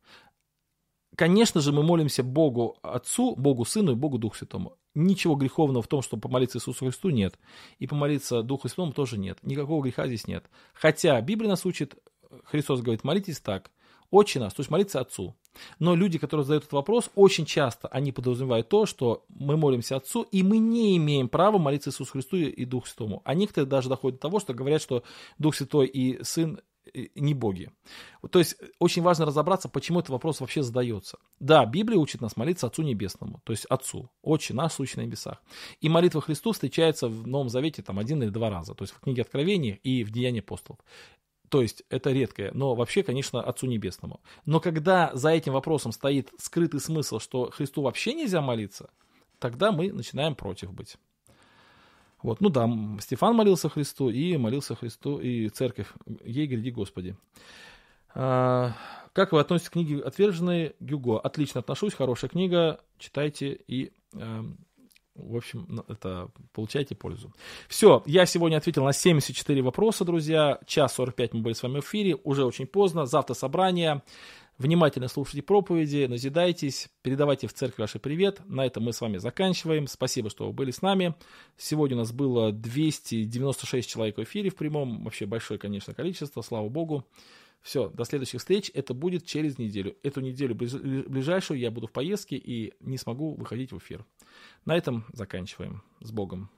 Конечно же, мы молимся Богу Отцу, Богу Сыну и Богу Духу Святому. Ничего греховного в том, чтобы помолиться Иисусу Христу, нет. И помолиться Духу Святому тоже нет. Никакого греха здесь нет. Хотя Библия нас учит, Христос говорит, молитесь так. Отче нас, то есть молиться Отцу. Но люди, которые задают этот вопрос, очень часто они подразумевают то, что мы молимся Отцу, и мы не имеем права молиться Иисусу Христу и Духу Святому. А некоторые даже доходят до того, что говорят, что Дух Святой и Сын не боги. То есть очень важно разобраться, почему этот вопрос вообще задается. Да, Библия учит нас молиться Отцу Небесному, то есть Отцу, Отче наш, сущий на небесах. И молитва Христу встречается в Новом Завете там один или два раза, то есть в книге Откровения и в Деянии апостолов. То есть это редкое, но вообще, конечно, Отцу Небесному. Но когда за этим вопросом стоит скрытый смысл, что Христу вообще нельзя молиться, тогда мы начинаем против быть. Вот, ну да, Стефан молился Христу и молился Христу и церковь. Ей гряди Господи. А, как вы относитесь к книге «Отверженные» Гюго? Отлично отношусь, хорошая книга, читайте и, э, в общем, это получайте пользу. Все, я сегодня ответил на 74 вопроса, друзья. Час 45 мы были с вами в эфире, уже очень поздно, завтра собрание. Внимательно слушайте проповеди, назидайтесь, передавайте в церковь ваш привет. На этом мы с вами заканчиваем. Спасибо, что вы были с нами. Сегодня у нас было 296 человек в эфире в прямом. Вообще большое, конечно, количество, слава богу. Все, до следующих встреч. Это будет через неделю. Эту неделю ближайшую я буду в поездке и не смогу выходить в эфир. На этом заканчиваем. С Богом.